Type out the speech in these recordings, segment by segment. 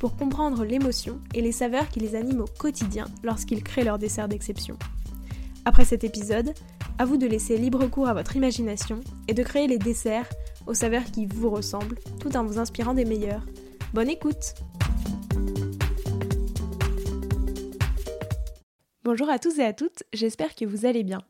pour comprendre l'émotion et les saveurs qui les animent au quotidien lorsqu'ils créent leur dessert d'exception. Après cet épisode, à vous de laisser libre cours à votre imagination et de créer les desserts aux saveurs qui vous ressemblent tout en vous inspirant des meilleurs. Bonne écoute Bonjour à tous et à toutes, j'espère que vous allez bien.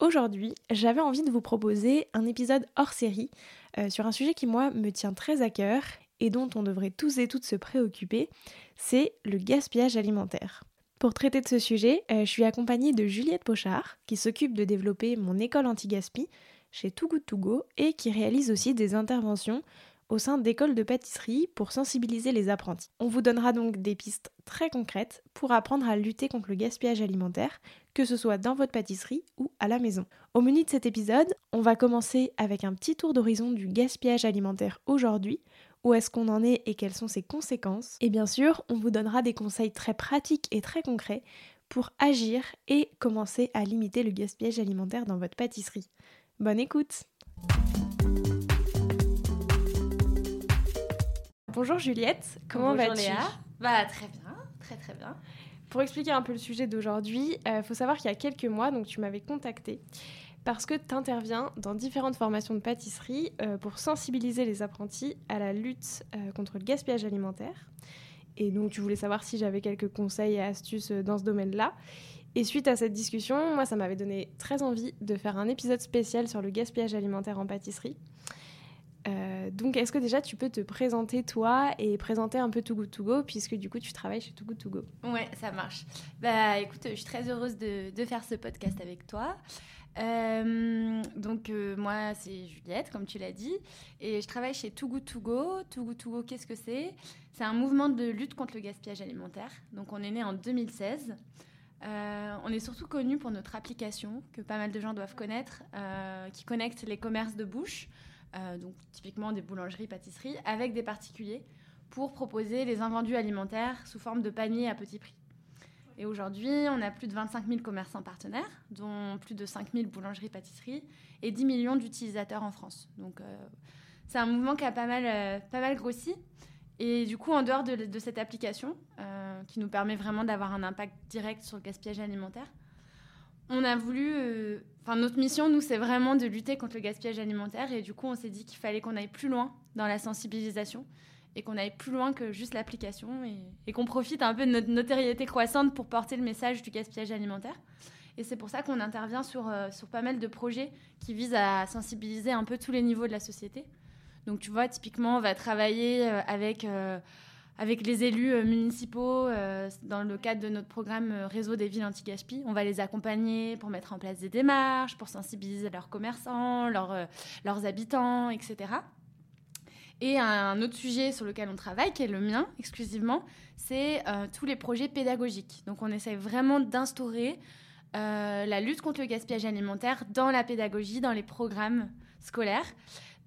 Aujourd'hui, j'avais envie de vous proposer un épisode hors série euh, sur un sujet qui moi me tient très à cœur et dont on devrait tous et toutes se préoccuper, c'est le gaspillage alimentaire. Pour traiter de ce sujet, euh, je suis accompagnée de Juliette Pochard, qui s'occupe de développer mon école anti-gaspi chez Too Good To Go et qui réalise aussi des interventions au sein d'écoles de pâtisserie pour sensibiliser les apprentis. On vous donnera donc des pistes très concrètes pour apprendre à lutter contre le gaspillage alimentaire, que ce soit dans votre pâtisserie ou à la maison. Au menu de cet épisode, on va commencer avec un petit tour d'horizon du gaspillage alimentaire aujourd'hui, où est-ce qu'on en est et quelles sont ses conséquences. Et bien sûr, on vous donnera des conseils très pratiques et très concrets pour agir et commencer à limiter le gaspillage alimentaire dans votre pâtisserie. Bonne écoute Bonjour Juliette, comment vas-tu? Léa Bah très bien, très très bien. Pour expliquer un peu le sujet d'aujourd'hui, il euh, faut savoir qu'il y a quelques mois, donc tu m'avais contacté parce que tu interviens dans différentes formations de pâtisserie euh, pour sensibiliser les apprentis à la lutte euh, contre le gaspillage alimentaire. Et donc tu voulais savoir si j'avais quelques conseils et astuces dans ce domaine-là. Et suite à cette discussion, moi, ça m'avait donné très envie de faire un épisode spécial sur le gaspillage alimentaire en pâtisserie. Euh, donc, est-ce que déjà tu peux te présenter toi et présenter un peu Too Good To Go, puisque du coup tu travailles chez Too Good To Go? Ouais, ça marche. Bah écoute, je suis très heureuse de faire ce podcast avec toi. Euh, donc euh, moi c'est Juliette comme tu l'as dit et je travaille chez Too Good To Go. Too Good To Go qu'est-ce que c'est? C'est un mouvement de lutte contre le gaspillage alimentaire. Donc on est né en 2016. on est surtout connu pour notre application que pas mal de gens doivent connaître, qui connecte les commerces de bouche euh, donc typiquement des boulangeries, pâtisseries, avec des particuliers pour proposer les invendus alimentaires sous forme de paniers à petit prix. Et aujourd'hui, on a plus de 25 000 commerçants partenaires, dont plus de 5 000 boulangeries, pâtisseries et 10 millions d'utilisateurs en France. Donc euh, c'est un mouvement qui a pas mal, euh, pas mal grossi. Et du coup, en dehors de, cette application, qui nous permet vraiment d'avoir un impact direct sur le gaspillage alimentaire, on a voulu. Euh, enfin, notre mission, nous, c'est vraiment de lutter contre le gaspillage alimentaire. Et du coup, on s'est dit qu'il fallait qu'on aille plus loin dans la sensibilisation et qu'on aille plus loin que juste l'application et, qu'on profite un peu de notre notoriété croissante pour porter le message du gaspillage alimentaire. Et c'est pour ça qu'on intervient sur, euh, sur pas mal de projets qui visent à sensibiliser un peu tous les niveaux de la société. Donc, tu vois, typiquement, on va travailler euh, avec avec les élus euh, municipaux euh, dans le cadre de notre programme euh, Réseau des villes anti-gaspi. On va les accompagner pour mettre en place des démarches, pour sensibiliser leurs commerçants, leurs habitants, etc. Et un autre sujet sur lequel on travaille, qui est le mien exclusivement, c'est tous les projets pédagogiques. Donc on essaie vraiment d'instaurer la lutte contre le gaspillage alimentaire dans la pédagogie, dans les programmes scolaires.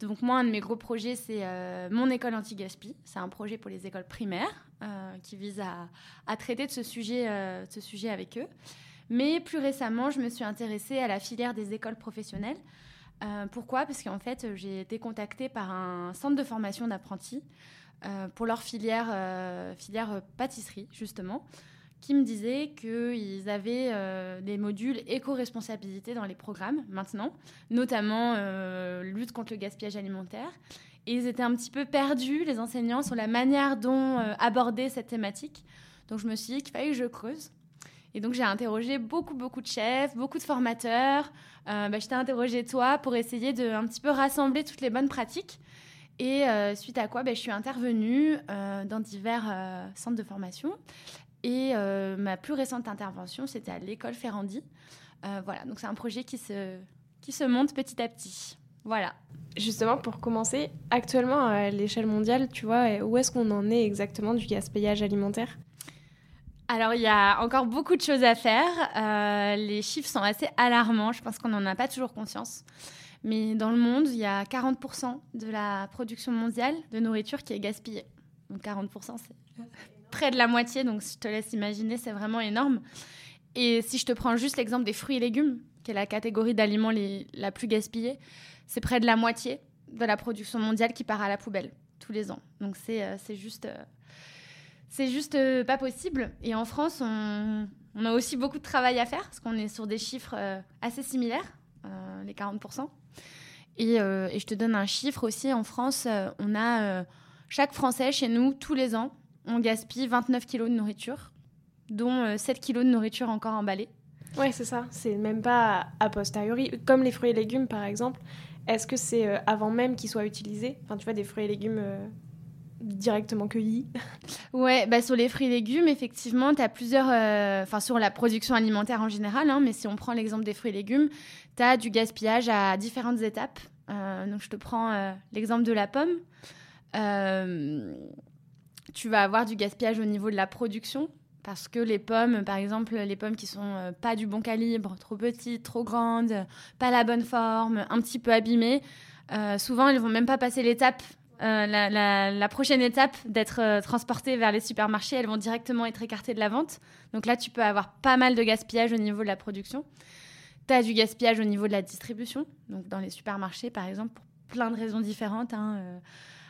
Donc moi, un de mes gros projets, c'est euh, mon école anti-gaspi. C'est un projet pour les écoles primaires euh, qui vise à, traiter de ce sujet, euh, ce sujet avec eux. Mais plus récemment, je me suis intéressée à la filière des écoles professionnelles. Pourquoi? Parce qu'en fait, j'ai été contactée par un centre de formation d'apprentis pour leur filière, filière pâtisserie, justement qui me disaient qu'ils avaient euh, des modules éco-responsabilité dans les programmes maintenant, notamment euh, lutte contre le gaspillage alimentaire. Et ils étaient un petit peu perdus, les enseignants, sur la manière dont euh, aborder cette thématique. Donc je me suis dit qu'il fallait que je creuse. Et donc j'ai interrogé beaucoup, beaucoup de chefs, beaucoup de formateurs. Bah, je t'ai interrogé toi pour essayer de un petit peu rassembler toutes les bonnes pratiques. Et suite à quoi, bah, je suis intervenue dans divers centres de formation. Et euh, ma plus récente intervention, c'était à l'école Ferrandi. Euh, voilà, donc c'est un projet qui se, qui se monte petit à petit. Voilà. Justement, pour commencer, actuellement à l'échelle mondiale, tu vois, où est-ce qu'on en est exactement du gaspillage alimentaire? Alors, il y a encore beaucoup de choses à faire. Euh, les chiffres sont assez alarmants. Je pense qu'on n'en a pas toujours conscience. Mais dans le monde, il y a 40% de la production mondiale de nourriture qui est gaspillée. Donc 40%, c'est près de la moitié. Donc je te laisse imaginer, c'est vraiment énorme. Et si je te prends juste l'exemple des fruits et légumes, qui est la catégorie d'aliments la plus gaspillée, c'est près de la moitié de la production mondiale qui part à la poubelle tous les ans. Donc c'est euh, juste euh, c'est juste euh, pas possible. Et en France, on, a aussi beaucoup de travail à faire parce qu'on est sur des chiffres euh, assez similaires, euh, les 40%. Et, et, je te donne un chiffre aussi. En France, on a chaque Français chez nous, tous les ans, on gaspille 29 kilos de nourriture, dont 7 kilos de nourriture encore emballée. Ouais, c'est ça. C'est même pas a posteriori. Comme les fruits et légumes, par exemple. Est-ce que c'est avant même qu'ils soient utilisés? Enfin, tu vois, des fruits et légumes directement cueillis Ouais, bah sur les fruits et légumes, effectivement, tu as plusieurs. Euh, enfin, sur la production alimentaire en général, hein, mais si on prend l'exemple des fruits et légumes, tu as du gaspillage à différentes étapes. Euh, donc, je te prends euh, l'exemple de la pomme. tu vas avoir du gaspillage au niveau de la production. Parce que les pommes, par exemple, les pommes qui sont pas du bon calibre, trop petites, trop grandes, pas la bonne forme, un petit peu abîmées, souvent elles vont même pas passer l'étape euh, la, prochaine étape d'être euh, transportées vers les supermarchés, elles vont directement être écartées de la vente. Donc là, tu peux avoir pas mal de gaspillage au niveau de la production. Tu as du gaspillage au niveau de la distribution, donc dans les supermarchés, par exemple, pour plein de raisons différentes. Hein,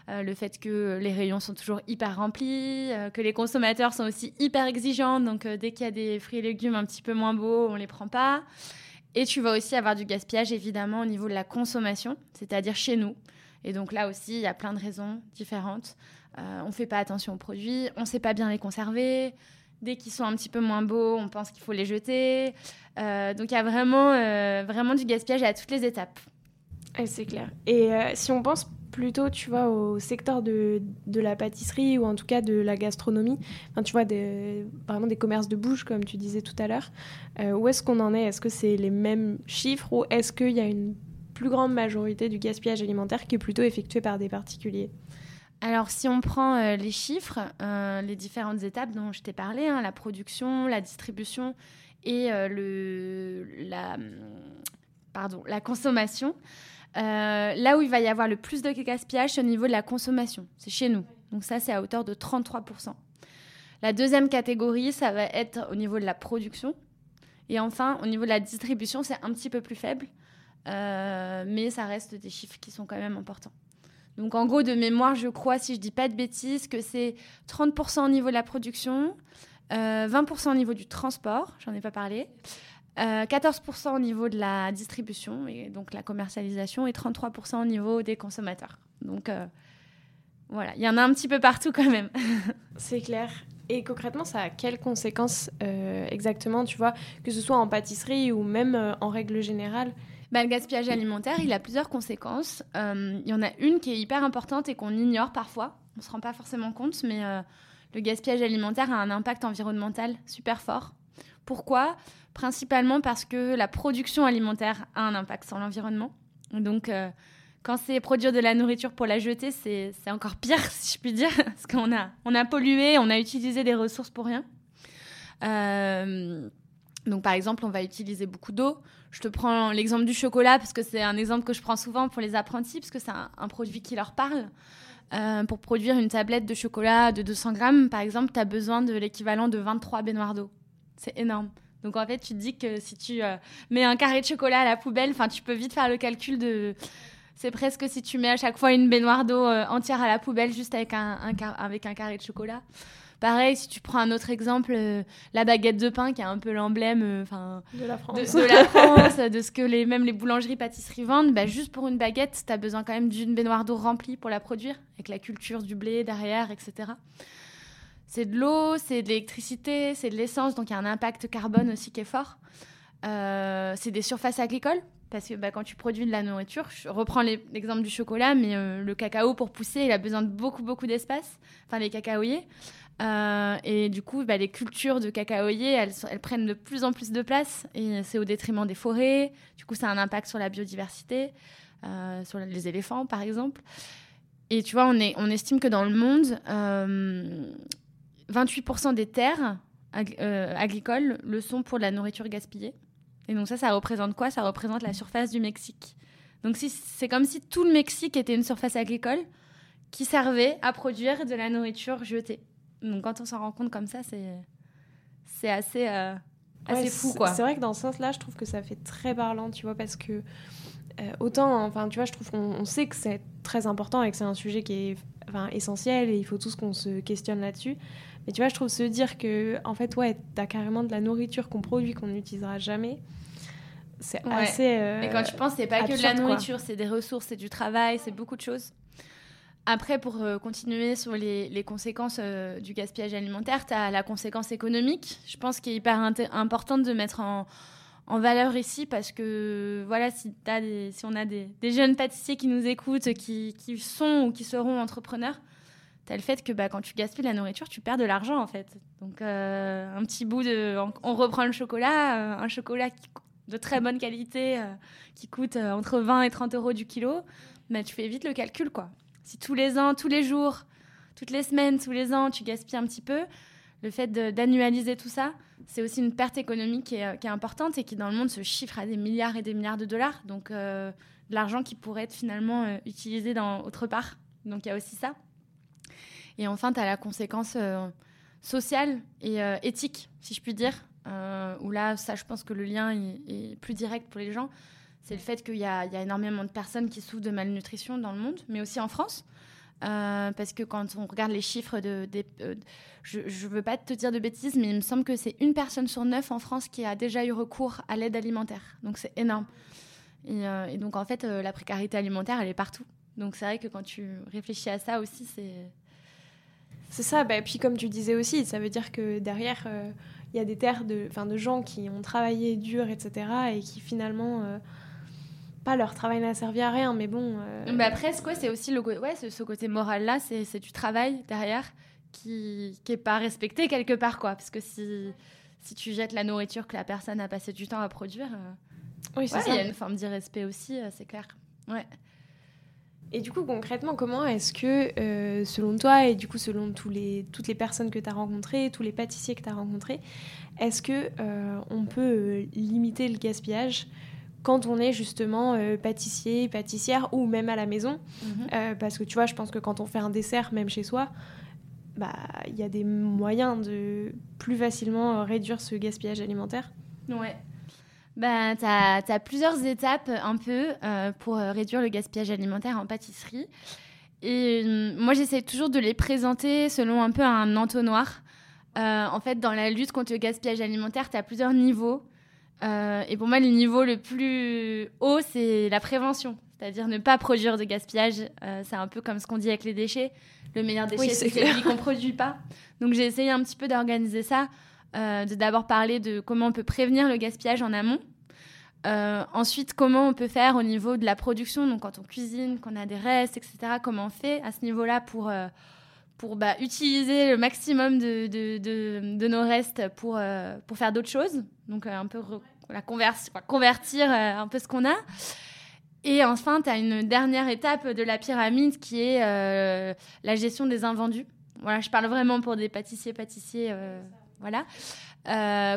euh, le fait que les rayons sont toujours hyper remplis, que les consommateurs sont aussi hyper exigeants, donc dès qu'il y a des fruits et légumes un petit peu moins beaux, on les prend pas. Et tu vas aussi avoir du gaspillage évidemment au niveau de la consommation, c'est-à-dire chez nous. Et donc là aussi, il y a plein de raisons différentes. Euh, on ne fait pas attention aux produits, on ne sait pas bien les conserver. Dès qu'ils sont un petit peu moins beaux, on pense qu'il faut les jeter. Euh, donc il y a vraiment, euh, vraiment du gaspillage à toutes les étapes. c'est clair. Et si on pense plutôt, tu vois, au secteur de, de, la pâtisserie ou en tout cas de la gastronomie, enfin, tu vois, des, vraiment des commerces de bouche, comme tu disais tout à l'heure, où est-ce qu'on en est? Est-ce que c'est les mêmes chiffres ou est-ce qu'il y a une plus grande majorité du gaspillage alimentaire qui est plutôt effectué par des particuliers. Alors, si on prend euh, les chiffres, euh, les différentes étapes dont je t'ai parlé, hein, la production, la distribution et euh, le, la, pardon, la consommation, là où il va y avoir le plus de gaspillage, c'est au niveau de la consommation. C'est chez nous. Donc ça, c'est à hauteur de 33%. La deuxième catégorie, ça va être au niveau de la production. Et enfin, au niveau de la distribution, c'est un petit peu plus faible. Euh, mais ça reste des chiffres qui sont quand même importants. Donc en gros, de mémoire, je crois, si je dis pas de bêtises, que c'est 30% au niveau de la production, 20% euh, au niveau du transport, j'en ai pas parlé, 14% euh, au niveau de la distribution, et donc la commercialisation, et 33% au niveau des consommateurs. Donc voilà, il y en a un petit peu partout quand même. c'est clair. Et concrètement, ça a quelles conséquences exactement, tu vois, que ce soit en pâtisserie ou même en règle générale bah, le gaspillage alimentaire, il a plusieurs conséquences. Euh, il y en a une qui est hyper importante et qu'on ignore parfois. On ne se rend pas forcément compte, mais euh, le gaspillage alimentaire a un impact environnemental super fort. Pourquoi? Principalement parce que la production alimentaire a un impact sur l'environnement. Donc, euh, quand c'est produire de la nourriture pour la jeter, c'est encore pire, si je puis dire, parce qu'on a, on a pollué, on a utilisé des ressources pour rien. donc, par exemple, on va utiliser beaucoup d'eau. Je te prends l'exemple du chocolat parce que c'est un exemple que je prends souvent pour les apprentis parce que c'est un, produit qui leur parle. Euh, pour produire une tablette de chocolat de 200 grammes, par exemple, tu as besoin de l'équivalent de 23 baignoires d'eau. C'est énorme. Donc en fait, tu te dis que si tu euh, mets un carré de chocolat à la poubelle, tu peux vite faire le calcul de... C'est presque si tu mets à chaque fois une baignoire d'eau euh, entière à la poubelle juste avec un carré de chocolat. Pareil, si tu prends un autre exemple, euh, la baguette de pain, qui est un peu l'emblème euh, de la France, de, la France, de ce que les, même les boulangeries, pâtisseries vendent, bah, juste pour une baguette, tu as besoin quand même d'une baignoire d'eau remplie pour la produire, avec la culture du blé derrière, etc. C'est de l'eau, c'est de l'électricité, c'est de l'essence, donc il y a un impact carbone aussi qui est fort. Euh, c'est des surfaces agricoles, parce que bah, quand tu produis de la nourriture, je reprends l'exemple du chocolat, mais le cacao pour pousser, il a besoin de beaucoup, beaucoup d'espace, enfin les cacaoyers. Euh, et du coup, bah, les cultures de cacaoyers, elles, prennent de plus en plus de place et c'est au détriment des forêts. Du coup, ça a un impact sur la biodiversité, euh, sur les éléphants, par exemple. Et tu vois, on, est, on estime que dans le monde, 28% euh, des terres agricoles le sont pour la nourriture gaspillée. Et donc ça, ça représente quoi? Ça représente la surface du Mexique. Donc c'est comme si tout le Mexique était une surface agricole qui servait à produire de la nourriture jetée. Donc quand on s'en rend compte comme ça, c'est, c'est assez, euh, assez fou. quoi. C'est vrai que dans ce sens-là, je trouve que ça fait très parlant, tu vois, parce que euh, autant, enfin, tu vois, je trouve qu'on sait que c'est très important et que c'est un sujet qui est enfin, essentiel et il faut tous qu'on se questionne là-dessus. Mais tu vois, je trouve se dire que, en fait, ouais, t'as carrément de la nourriture qu'on produit qu'on n'utilisera jamais. C'est assez. et quand tu penses, c'est pas que de la nourriture, c'est des ressources, c'est du travail, c'est beaucoup de choses. Après, pour euh, continuer sur les, conséquences euh, du gaspillage alimentaire, tu as la conséquence économique. Je pense qu'il est hyper importante de mettre en, valeur ici parce que voilà, si, on a des, jeunes pâtissiers qui nous écoutent, qui, sont ou qui seront entrepreneurs, tu as le fait que bah, quand tu gaspilles la nourriture, tu perds de l'argent en fait. Donc, euh, un petit bout de. On reprend le chocolat, un chocolat de très bonne qualité qui coûte entre 20 et 30 euros du kilo. Mais tu fais vite le calcul quoi. Si tous les ans, tous les jours, toutes les semaines, tous les ans, tu gaspilles un petit peu, le fait d'annualiser tout ça, c'est aussi une perte économique qui est, importante et qui, dans le monde, se chiffre à des milliards et des milliards de dollars. Donc, euh, de l'argent qui pourrait être finalement euh, utilisé dans autre part. Donc, il y a aussi ça. Et enfin, tu as la conséquence euh, sociale et éthique, si je puis dire, où là, ça, je pense que le lien est plus direct pour les gens c'est le fait qu'il y, a énormément de personnes qui souffrent de malnutrition dans le monde, mais aussi en France. Euh, parce que quand on regarde les chiffres de, euh, je ne veux pas te dire de bêtises, mais il me semble que c'est une personne sur neuf en France qui a déjà eu recours à l'aide alimentaire. Donc c'est énorme. Et, euh, donc en fait, la précarité alimentaire, elle est partout. Donc c'est vrai que quand tu réfléchis à ça aussi, c'est... C'est ça, bah, et puis comme tu disais aussi, ça veut dire que derrière, il y a des terres de, de gens qui ont travaillé dur, etc., et qui finalement pas leur travail n'a servi à rien, mais bon. Euh... Bah presque, c'est aussi le, ouais, ce, côté moral-là, c'est du travail derrière qui n'est pas respecté quelque part, quoi. Parce que si, si tu jettes la nourriture que la personne a passé du temps à produire, euh, oui, il y a une forme d'irrespect aussi, euh, c'est clair. Ouais. Et du coup, concrètement, comment est-ce que, euh, selon toi, et du coup, selon tous les, toutes les personnes que tu as rencontrées, tous les pâtissiers que tu as rencontrés, est-ce que on peut limiter le gaspillage quand on est justement euh, pâtissier, pâtissière ou même à la maison. Mhm. Euh, parce que tu vois, je pense que quand on fait un dessert, même chez soi, bah, il y a des moyens de plus facilement euh, réduire ce gaspillage alimentaire. Ouais. Bah, tu as, plusieurs étapes un peu pour réduire le gaspillage alimentaire en pâtisserie. Et moi, j'essaie toujours de les présenter selon un peu un entonnoir. en fait, dans la lutte contre le gaspillage alimentaire, tu as plusieurs niveaux. Euh, et pour moi, le niveau le plus haut, c'est la prévention. C'est-à-dire ne pas produire de gaspillage. Euh, c'est un peu comme ce qu'on dit avec les déchets. Le meilleur déchet, c'est celui qu'on ne produit pas. Donc j'ai essayé un petit peu d'organiser ça, euh, de d'abord parler de comment on peut prévenir le gaspillage en amont. ensuite, comment on peut faire au niveau de la production, donc quand on cuisine, qu'on a des restes, etc. Comment on fait à ce niveau-là pour, pour bah, utiliser le maximum de, de, de, de nos restes pour, pour faire d'autres choses. Donc un peu convertir euh, un peu ce qu'on a. Et enfin, tu as une dernière étape de la pyramide qui est euh, la gestion des invendus. Voilà, je parle vraiment pour des pâtissiers, pâtissiers. Euh, voilà.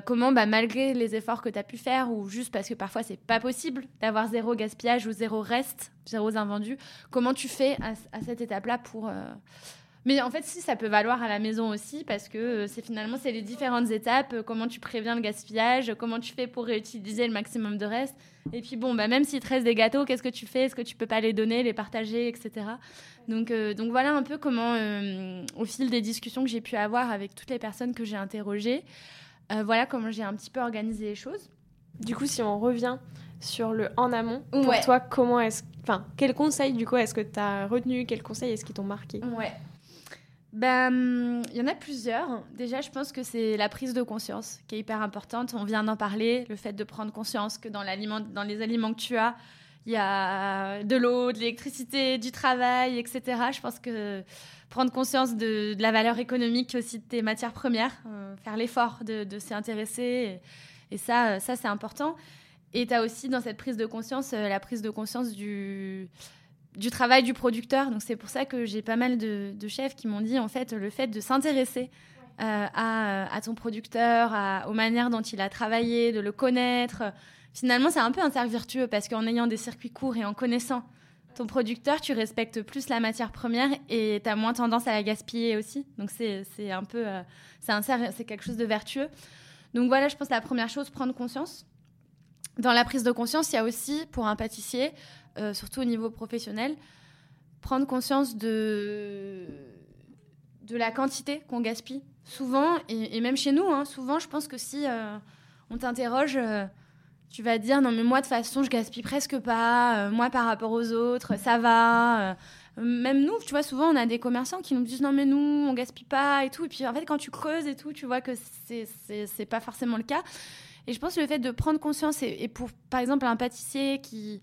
comment, bah, malgré les efforts que tu as pu faire, ou juste parce que parfois c'est pas possible d'avoir zéro gaspillage ou zéro reste, zéro invendus, comment tu fais à, à cette étape-là pour, mais en fait, si, ça peut valoir à la maison aussi, parce que euh, c'est finalement, c'est les différentes étapes, euh, comment tu préviens le gaspillage, comment tu fais pour réutiliser le maximum de reste. Et puis bon, bah, même s'il te reste des gâteaux, qu'est-ce que tu fais? Est-ce que tu peux pas les donner, les partager, etc. Donc, euh, donc voilà un peu comment, au fil des discussions que j'ai pu avoir avec toutes les personnes que j'ai interrogées, voilà comment j'ai un petit peu organisé les choses. Du coup, si on revient sur le en amont, pour toi, comment est-ce... Enfin, quel conseil, du coup, est-ce que tu as retenu? Quels conseils est-ce qui t'ont marqué? Ouais. Ben, il y en a plusieurs. Déjà, je pense que c'est la prise de conscience qui est hyper importante. On vient d'en parler, le fait de prendre conscience que dans, les aliments que tu as, il y a de l'eau, de l'électricité, du travail, etc. Je pense que prendre conscience de, la valeur économique aussi de tes matières premières, euh, faire l'effort de, s'y intéresser, et, ça, ça c'est important. Et tu as aussi dans cette prise de conscience euh, la prise de conscience du du travail du producteur. Donc c'est pour ça que j'ai pas mal de, chefs qui m'ont dit en fait le fait de s'intéresser à, à, ton producteur, aux manières dont il a travaillé, de le connaître. Finalement, c'est un peu un cercle vertueux parce qu'en ayant des circuits courts et en connaissant ton producteur, tu respectes plus la matière première et tu as moins tendance à la gaspiller aussi. Donc c'est un peu, euh, c'est quelque chose de vertueux. Donc voilà, je pense la première chose, prendre conscience. Dans la prise de conscience, il y a aussi, pour un pâtissier, euh, surtout au niveau professionnel, prendre conscience de, de la quantité qu'on gaspille. Souvent, et, même chez nous, hein, souvent, je pense que si euh, on t'interroge tu vas dire non mais moi de toute façon je gaspille presque pas, euh, moi par rapport aux autres ça va. Euh, même nous, tu vois, souvent on a des commerçants qui nous disent non mais nous on gaspille pas et tout. Et puis en fait quand tu creuses et tout, tu vois que c'est pas forcément le cas. Et je pense que le fait de prendre conscience et, pour par exemple un pâtissier qui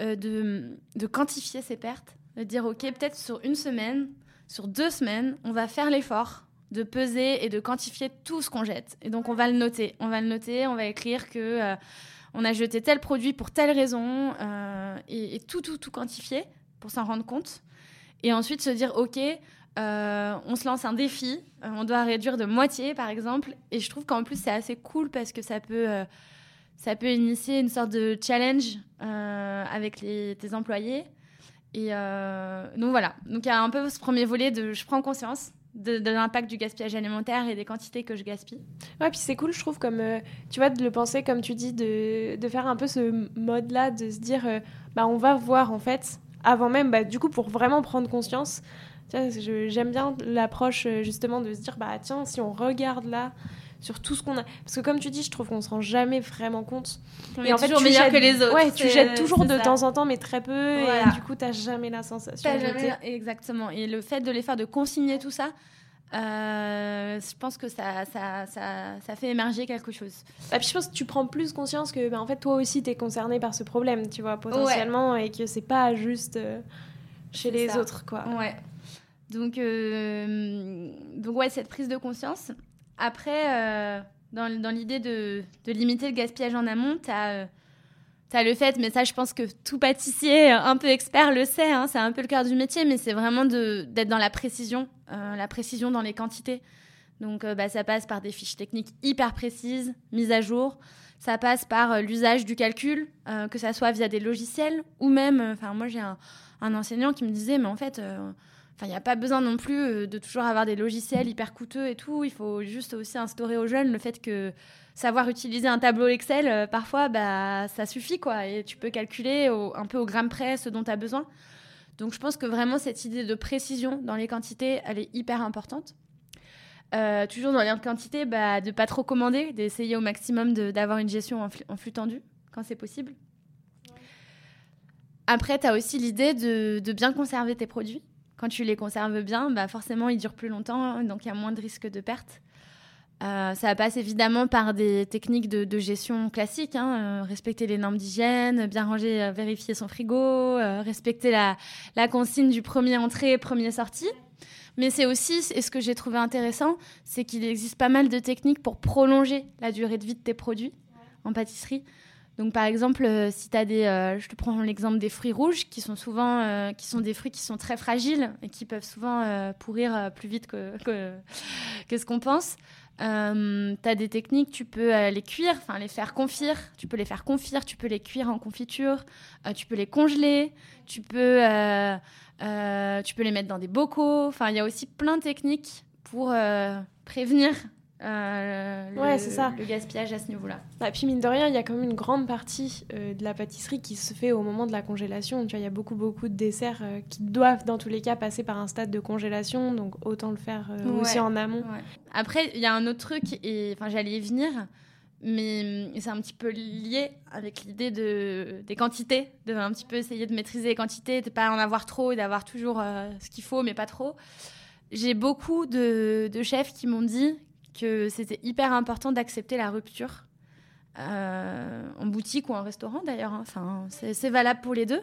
euh, de, de quantifier ses pertes, de dire ok peut-être sur une semaine, sur deux semaines, on va faire l'effort de peser et de quantifier tout ce qu'on jette. Et donc on va le noter, on va le noter, on va écrire que on a jeté tel produit pour telle raison, euh, et, tout, tout, tout quantifier pour s'en rendre compte. Et ensuite se dire, OK, euh, on se lance un défi, euh, on doit réduire de moitié par exemple. Et je trouve qu'en plus c'est assez cool parce que ça peut, ça peut initier une sorte de challenge avec les, tes employés. Et donc voilà, donc il y a un peu ce premier volet de je prends conscience de, l'impact du gaspillage alimentaire et des quantités que je gaspille. Ouais, puis c'est cool, je trouve, comme euh, tu vois, de le penser, comme tu dis, de, de faire un peu ce mode-là, de se dire, euh, bah, on va voir en fait, avant même, bah, du coup, pour vraiment prendre conscience. J'aime bien l'approche euh, justement de se dire, bah tiens, si on regarde là, sur tout ce qu'on a. Parce que comme tu dis, je trouve qu'on se rend jamais vraiment compte. On et en fait, toujours meilleur que les autres. Ouais, tu jettes toujours de temps en temps, mais très peu. Et du coup, tu n'as jamais la sensation de jeter. Exactement. Et le fait de les faire, de consigner tout ça, euh, je pense que ça, ça, ça, ça, fait émerger quelque chose. Et puis je pense que tu prends plus conscience que ben, en fait toi aussi tu es concerné par ce problème, tu vois, potentiellement, et que c'est pas juste euh, chez les autres, quoi. Ouais. Donc, euh, donc ouais, cette prise de conscience, après, euh, dans, dans l'idée de, de, limiter le gaspillage en amont, tu as, euh, le fait, mais ça, je pense que tout pâtissier un peu expert le sait, hein, c'est un peu le cœur du métier, mais c'est vraiment d'être dans la précision, euh, la précision dans les quantités. Donc, bah, ça passe par des fiches techniques hyper précises, mises à jour. Ça passe par l'usage du calcul, que ça soit via des logiciels ou même, enfin, moi, j'ai un, un, enseignant qui me disait, mais en fait, Enfin, il n'y a pas besoin non plus euh, de toujours avoir des logiciels hyper coûteux et tout. Il faut juste aussi instaurer aux jeunes le fait que savoir utiliser un tableau Excel, euh, parfois, bah, ça suffit, quoi. Et tu peux calculer un peu au gramme près ce dont tu as besoin. Donc, je pense que vraiment, cette idée de précision dans les quantités, elle est hyper importante. Euh, toujours dans les quantités, bah, de pas trop commander, d'essayer au maximum d'avoir une gestion en en flux, tendu quand c'est possible. Après, tu as aussi l'idée de bien conserver tes produits quand tu les conserves bien, bah forcément, ils durent plus longtemps, donc il y a moins de risques de perte. Euh, ça passe évidemment par des techniques de, gestion classiques, hein, euh, respecter les normes d'hygiène, bien ranger, euh, vérifier son frigo, respecter la, la, consigne du premier entrée, premier sortie. Mais c'est aussi, et ce que j'ai trouvé intéressant, c'est qu'il existe pas mal de techniques pour prolonger la durée de vie de tes produits en pâtisserie. Donc par exemple, euh, si tu as des, euh, je te prends l'exemple des fruits rouges, qui sont souvent, euh, qui sont des fruits qui sont très fragiles et qui peuvent souvent pourrir plus vite que, que, ce qu'on pense. tu as des techniques, tu peux les cuire, enfin les faire confire, tu peux les faire confire, tu peux les cuire en confiture, tu peux les congeler, tu peux, tu peux les mettre dans des bocaux. Enfin, il y a aussi plein de techniques pour prévenir euh, ouais, c'est ça. le gaspillage à ce niveau-là. Et bah, puis mine de rien, il y a quand même une grande partie euh, de la pâtisserie qui se fait au moment de la congélation. Tu vois, il y a beaucoup beaucoup de desserts euh, qui doivent dans tous les cas passer par un stade de congélation, donc autant le faire aussi en amont. Après, il y a un autre truc et enfin j'allais y venir, mais c'est un petit peu lié avec l'idée de des quantités, de un petit peu essayer de maîtriser les quantités, de pas en avoir trop et d'avoir toujours ce qu'il faut mais pas trop. J'ai beaucoup de, de chefs qui m'ont dit que c'était hyper important d'accepter la rupture euh, en boutique ou en restaurant d'ailleurs. Hein. Enfin, c'est valable pour les deux,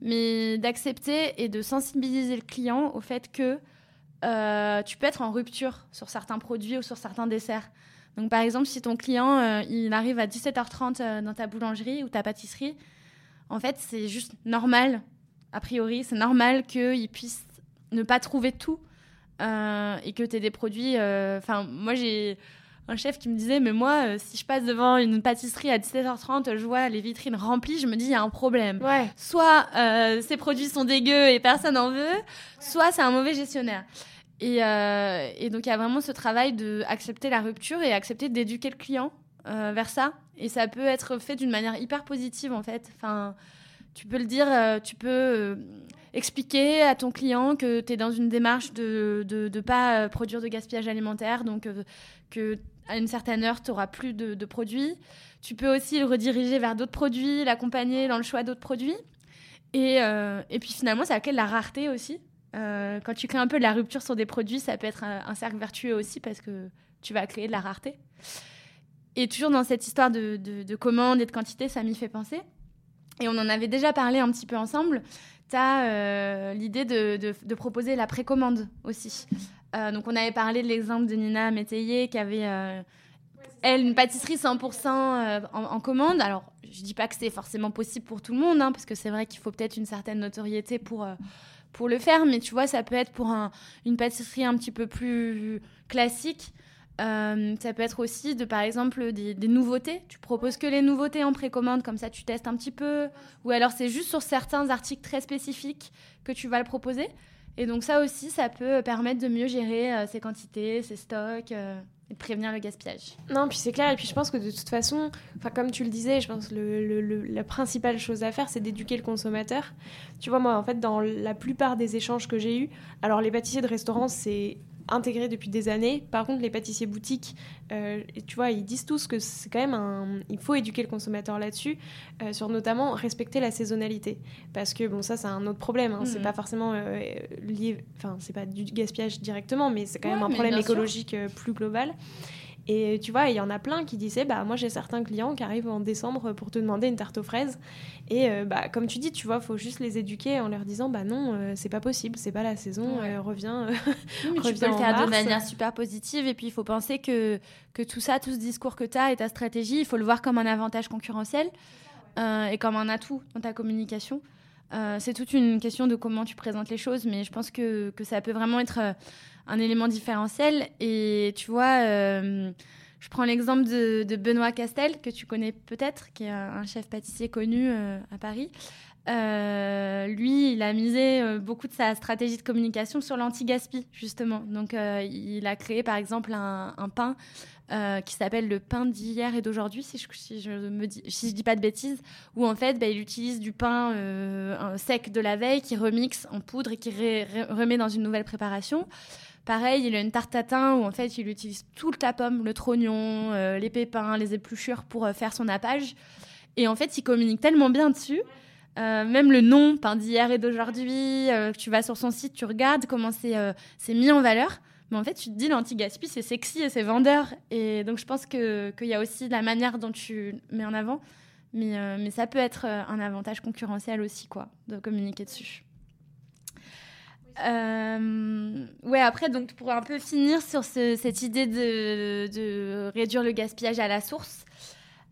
mais d'accepter et de sensibiliser le client au fait que euh, tu peux être en rupture sur certains produits ou sur certains desserts. Donc par exemple, si ton client euh, il arrive à 17h30 dans ta boulangerie ou ta pâtisserie, en fait c'est juste normal, a priori, c'est normal qu'il puisse ne pas trouver tout et que tu aies des produits. Enfin, moi, j'ai un chef qui me disait mais moi euh, si je passe devant une pâtisserie à 17h30 je vois les vitrines remplies je me dis il y a un problème. Soit euh, ces produits sont dégueux et personne n'en veut soit c'est un mauvais gestionnaire. Et, euh, et donc il y a vraiment ce travail de accepter la rupture et accepter d'éduquer le client vers ça. Et ça peut être fait d'une manière hyper positive en fait. Enfin tu peux le dire tu peux expliquer à ton client que tu es dans une démarche de ne de, de pas produire de gaspillage alimentaire, donc que à une certaine heure, tu n'auras plus de, produits. Tu peux aussi le rediriger vers d'autres produits, l'accompagner dans le choix d'autres produits. Et, euh, et, puis finalement, ça crée de la rareté aussi. Euh, quand tu crées un peu de la rupture sur des produits, ça peut être un, cercle vertueux aussi parce que tu vas créer de la rareté. Et toujours dans cette histoire de, de, commande et de quantité, ça m'y fait penser. Et on en avait déjà parlé un petit peu ensemble. Tu as euh, l'idée de, proposer la précommande aussi. Euh, donc on avait parlé de l'exemple de Nina Métayer qui avait, euh, elle, une pâtisserie 100% euh, en, commande. Alors je dis pas que c'est forcément possible pour tout le monde, hein, parce que c'est vrai qu'il faut peut-être une certaine notoriété pour, pour le faire, mais tu vois, ça peut être pour une pâtisserie un petit peu plus classique. Ça peut être aussi de, par exemple, des, nouveautés. Tu proposes que les nouveautés en précommande, comme ça tu testes un petit peu. Ou alors c'est juste sur certains articles très spécifiques que tu vas le proposer. Et donc ça aussi, ça peut permettre de mieux gérer euh, ses quantités, ses stocks euh, et de prévenir le gaspillage. Non, puis c'est clair. Et puis je pense que de toute façon, comme tu le disais, je pense que la principale chose à faire, c'est d'éduquer le consommateur. Tu vois, moi, en fait, dans la plupart des échanges que j'ai eus, alors les pâtissiers de restaurants, c'est intégré depuis des années. Par contre, les pâtissiers boutiques, euh, tu vois, ils disent tous que c'est quand même un. Il faut éduquer le consommateur là-dessus, euh, sur notamment respecter la saisonnalité. Parce que, bon, ça, c'est un autre problème. Hein. C'est mm. pas forcément euh, lié. Enfin, c'est pas du gaspillage directement, mais c'est quand même un problème écologique plus global. Et tu vois, il y en a plein qui disaient, bah moi j'ai certains clients qui arrivent en décembre pour te demander une tarte aux fraises. Et euh, bah comme tu dis, tu vois, faut juste les éduquer en leur disant, bah non, euh, c'est pas possible, c'est pas la saison, euh, reviens. mais tu peux le faire de manière super positive. Et puis il faut penser que, que tout ça, tout ce discours que tu as et ta stratégie, il faut le voir comme un avantage concurrentiel et comme un atout dans ta communication. c'est toute une question de comment tu présentes les choses, mais je pense que, que ça peut vraiment être un élément différentiel. Et tu vois, euh, je prends l'exemple de, Benoît Castel, que tu connais peut-être, qui est un chef pâtissier connu euh, à Paris. Euh, lui, il a misé beaucoup de sa stratégie de communication sur l'anti-gaspi, justement. Donc, il a créé, par exemple, un, pain qui s'appelle le pain d'hier et d'aujourd'hui, si je, si je me dis, si je dis pas de bêtises, où en fait, bah, il utilise du pain sec de la veille, qui remixe en poudre et qui remet dans une nouvelle préparation. Pareil, il a une tarte tatin où en fait il utilise tout le tapum, le trognon, euh, les pépins, les épluchures pour euh, faire son nappage. Et en fait, il communique tellement bien dessus. Euh, même le nom, pain d'hier et d'aujourd'hui, tu vas sur son site, tu regardes comment c'est mis en valeur. Mais en fait, tu te dis, l'anti-gaspi, c'est sexy et c'est vendeur. Et donc, je pense qu'il y a aussi la manière dont tu mets en avant. Mais, mais ça peut être un avantage concurrentiel aussi, quoi, de communiquer dessus. Euh, ouais, après, donc pour un peu finir sur cette idée de, réduire le gaspillage à la source,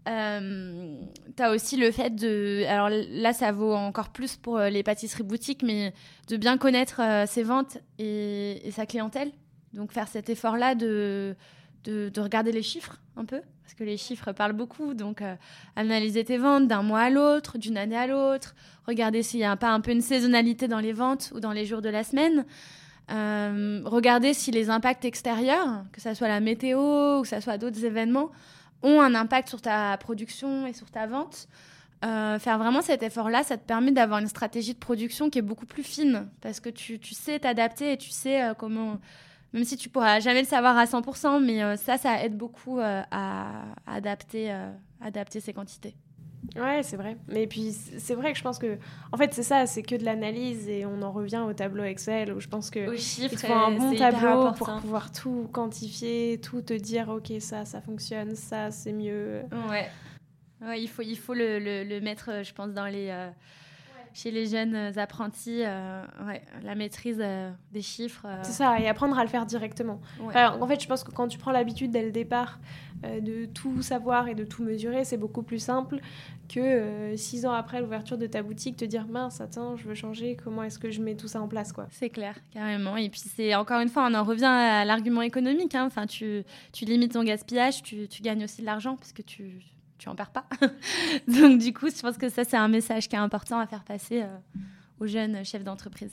euh, tu as aussi le fait de. Alors là, ça vaut encore plus pour les pâtisseries boutiques, mais de bien connaître euh, ses ventes et, sa clientèle. Donc faire cet effort-là de, de, regarder les chiffres un peu, parce que les chiffres parlent beaucoup. Donc, euh, analyser tes ventes d'un mois à l'autre, d'une année à l'autre, regarder s'il n'y a pas un peu une saisonnalité dans les ventes ou dans les jours de la semaine. Euh, regarder si les impacts extérieurs, que ce soit la météo ou que ce soit d'autres événements, ont un impact sur ta production et sur ta vente. Euh, faire vraiment cet effort-là, ça te permet d'avoir une stratégie de production qui est beaucoup plus fine parce que tu, tu sais t'adapter et tu sais comment même si tu pourras jamais le savoir à 100%, mais euh, ça, ça aide beaucoup euh, à, adapter, euh, adapter ces quantités. Ouais, c'est vrai. Mais puis, c'est vrai que je pense que, en fait, c'est ça, c'est que de l'analyse et on en revient au tableau Excel où je pense que il faut un bon tableau pour pouvoir tout quantifier, tout te dire, ok, ça, ça fonctionne, ça, c'est mieux. Ouais. ouais. il faut, il faut le, le, mettre, je pense, dans les chez les jeunes apprentis, ouais, la maîtrise des chiffres. C'est ça, et apprendre à le faire directement. en fait, je pense que quand tu prends l'habitude dès le départ de tout savoir et de tout mesurer, c'est beaucoup plus simple que six ans après l'ouverture de ta boutique, te dire mince, attends, je veux changer, comment est-ce que je mets tout ça en place quoi? C'est clair, carrément. Et puis c'est encore une fois, on en revient à l'argument économique. Hein. Enfin, tu, tu limites ton gaspillage, tu, tu gagnes aussi de l'argent parce que tu tu en perds pas. Donc du coup, je pense que ça, c'est un message qui est important à faire passer euh, aux jeunes chefs d'entreprise.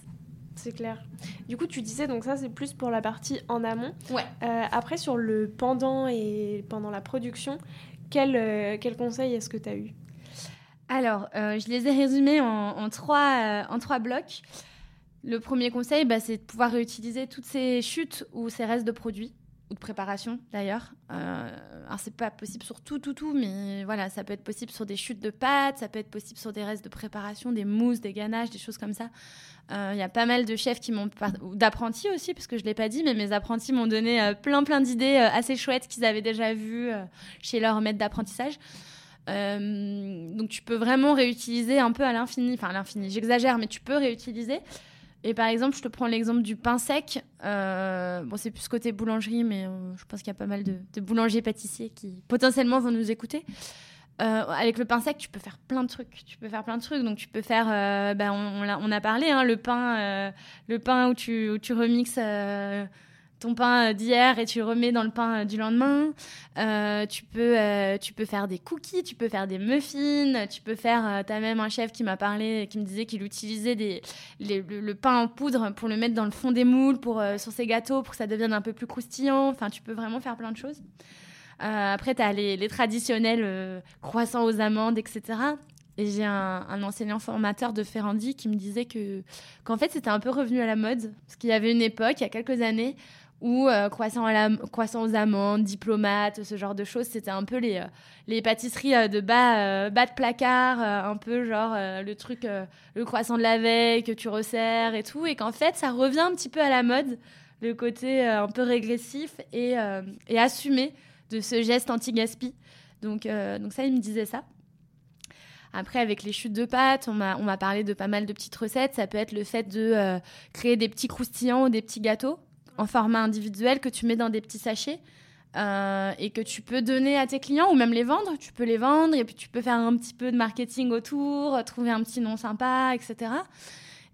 C'est clair. Du coup, tu disais, donc ça, c'est plus pour la partie en amont. Ouais. Euh, après, sur le pendant et pendant la production, quel, euh, quel conseil est-ce que tu as eu? Alors, je les ai résumés en, trois, en trois blocs. Le premier conseil, bah, c'est de pouvoir réutiliser toutes ces chutes ou ces restes de produits ou de préparation d'ailleurs. Euh, alors c'est pas possible sur tout, tout, tout, mais voilà, ça peut être possible sur des chutes de pâtes, ça peut être possible sur des restes de préparation, des mousses, des ganaches, des choses comme ça. Euh, il y a pas mal de chefs qui m'ont, d'apprentis aussi, parce que je l'ai pas dit, mais mes apprentis m'ont donné euh, plein, plein d'idées euh, assez chouettes qu'ils avaient déjà vues chez leur maître d'apprentissage. donc tu peux vraiment réutiliser un peu à l'infini, enfin à l'infini, j'exagère, mais tu peux réutiliser. Et par exemple, je te prends l'exemple du pain sec. Euh, bon, c'est plus côté boulangerie, mais euh, je pense qu'il y a pas mal de, de boulangers pâtissiers qui potentiellement vont nous écouter. Euh, avec le pain sec, tu peux faire plein de trucs. Tu peux faire plein de trucs. Donc, tu peux faire, on, on, a, parlé, hein, le pain, le pain où tu, où tu remixes ton pain d'hier et tu le remets dans le pain du lendemain. Euh, tu, peux, euh, tu peux faire des cookies, tu peux faire des muffins, tu peux faire... Euh, tu as même un chef qui m'a parlé, qui me disait qu'il utilisait le, pain en poudre pour le mettre dans le fond des moules, pour, sur ses gâteaux, pour que ça devienne un peu plus croustillant. Enfin, tu peux vraiment faire plein de choses. après, tu as les, les traditionnels croissants aux amandes, etc. Et j'ai un, un, enseignant formateur de Ferrandi qui me disait que qu'en fait c'était un peu revenu à la mode parce qu'il y avait une époque il y a quelques années ou euh, croissant, à la, croissant aux amandes, diplomate, ce genre de choses. C'était un peu les, euh, les pâtisseries euh, de bas, bas de placard, un peu genre le truc, le croissant de la veille que tu resserres et tout. Et qu'en fait, ça revient un petit peu à la mode, le côté un peu régressif et, et assumé de ce geste anti-gaspi. Donc, donc ça, il me disait ça. Après, avec les chutes de pâtes, on m'a parlé de pas mal de petites recettes. Ça peut être le fait de créer des petits croustillants ou des petits gâteaux en format individuel que tu mets dans des petits sachets. Euh, et que tu peux donner à tes clients ou même les vendre. Tu peux les vendre et puis tu peux faire un petit peu de marketing autour, trouver un petit nom sympa, etc.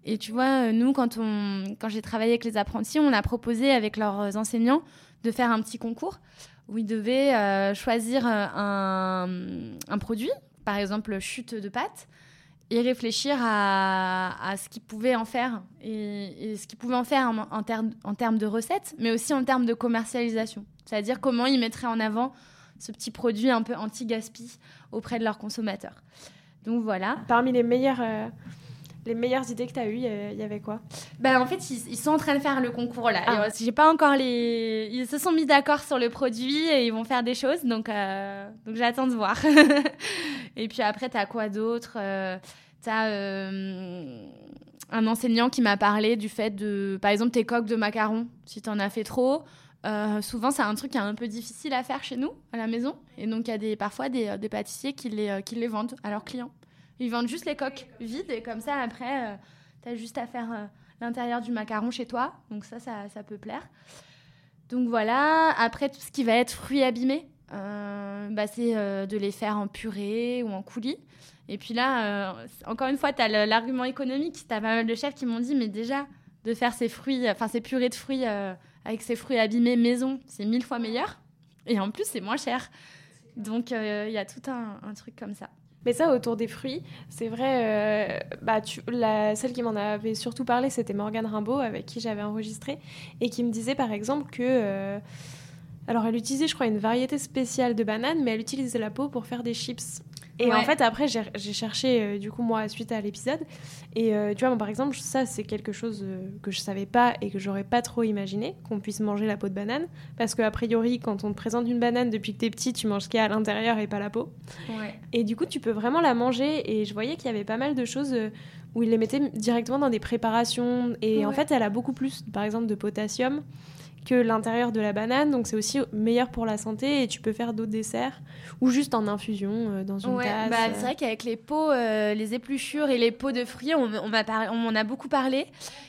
Et tu vois, euh, nous, quand, quand j'ai travaillé avec les apprentis, on a proposé avec leurs enseignants de faire un petit concours où ils devaient euh, choisir un, un, produit, par exemple chute de pâte, et réfléchir à, ce qu'ils pouvaient en faire et, ce qu'ils pouvaient en faire en, en, termes de recettes, mais aussi en termes de commercialisation. C'est-à-dire comment ils mettraient en avant ce petit produit un peu anti-gaspi auprès de leurs consommateurs. Donc voilà. Parmi les meilleures, euh, les meilleures idées que tu as eues, il y avait quoi? Ben, En fait, ils, sont en train de faire le concours là. Ah. J'ai pas encore les. Ils se sont mis d'accord sur le produit et ils vont faire des choses, donc, euh, donc j'attends de voir. et puis après, tu as quoi d'autre? Euh, tu as euh, un enseignant qui m'a parlé du fait de, par exemple, tes coques de macarons, si tu en as fait trop. Euh, souvent, c'est un truc qui est un peu difficile à faire chez nous, à la maison. Et donc, il y a des, parfois des, des pâtissiers qui les, qui les vendent à leurs clients. Ils vendent juste les coques vides et comme ça, après, euh, tu as juste à faire l'intérieur du macaron chez toi. Donc, ça, ça, peut plaire. Donc, voilà. Après, tout ce qui va être fruits abîmés, bah, c'est de les faire en purée ou en coulis. Et puis là, euh, encore une fois, tu as l'argument économique. Tu as pas mal de chefs qui m'ont dit, mais déjà, de faire ces fruits, enfin ces purées de fruits euh, avec ces fruits abîmés maison, c'est mille fois meilleur. Et en plus, c'est moins cher. Donc, euh, il y a tout un, truc comme ça. Mais ça, autour des fruits, c'est vrai, bah, tu, la, celle qui m'en avait surtout parlé, c'était Morgane Rimbaud, avec qui j'avais enregistré, et qui me disait par exemple que... alors, elle utilisait, je crois, une variété spéciale de bananes, mais elle utilisait la peau pour faire des chips. Et en fait, après, j'ai cherché, euh, du coup, moi, suite à l'épisode. Et euh, tu vois, par exemple, ça, c'est quelque chose euh, que je savais pas et que j'aurais pas trop imaginé, qu'on puisse manger la peau de banane. Parce qu'a priori, quand on te présente une banane depuis que t'es petit, tu manges ce qu'il y a à l'intérieur et pas la peau. Et du coup, tu peux vraiment la manger. Et je voyais qu'il y avait pas mal de choses où ils les mettaient directement dans des préparations. Et en fait, elle a beaucoup plus, par exemple, de potassium que l'intérieur de la banane, donc c'est aussi meilleur pour la santé et tu peux faire d'autres desserts ou juste en infusion euh, dans une tasse. Bah, c'est vrai qu'avec les pots, euh, les épluchures et les pots de fruits, on, on, on en a beaucoup parlé.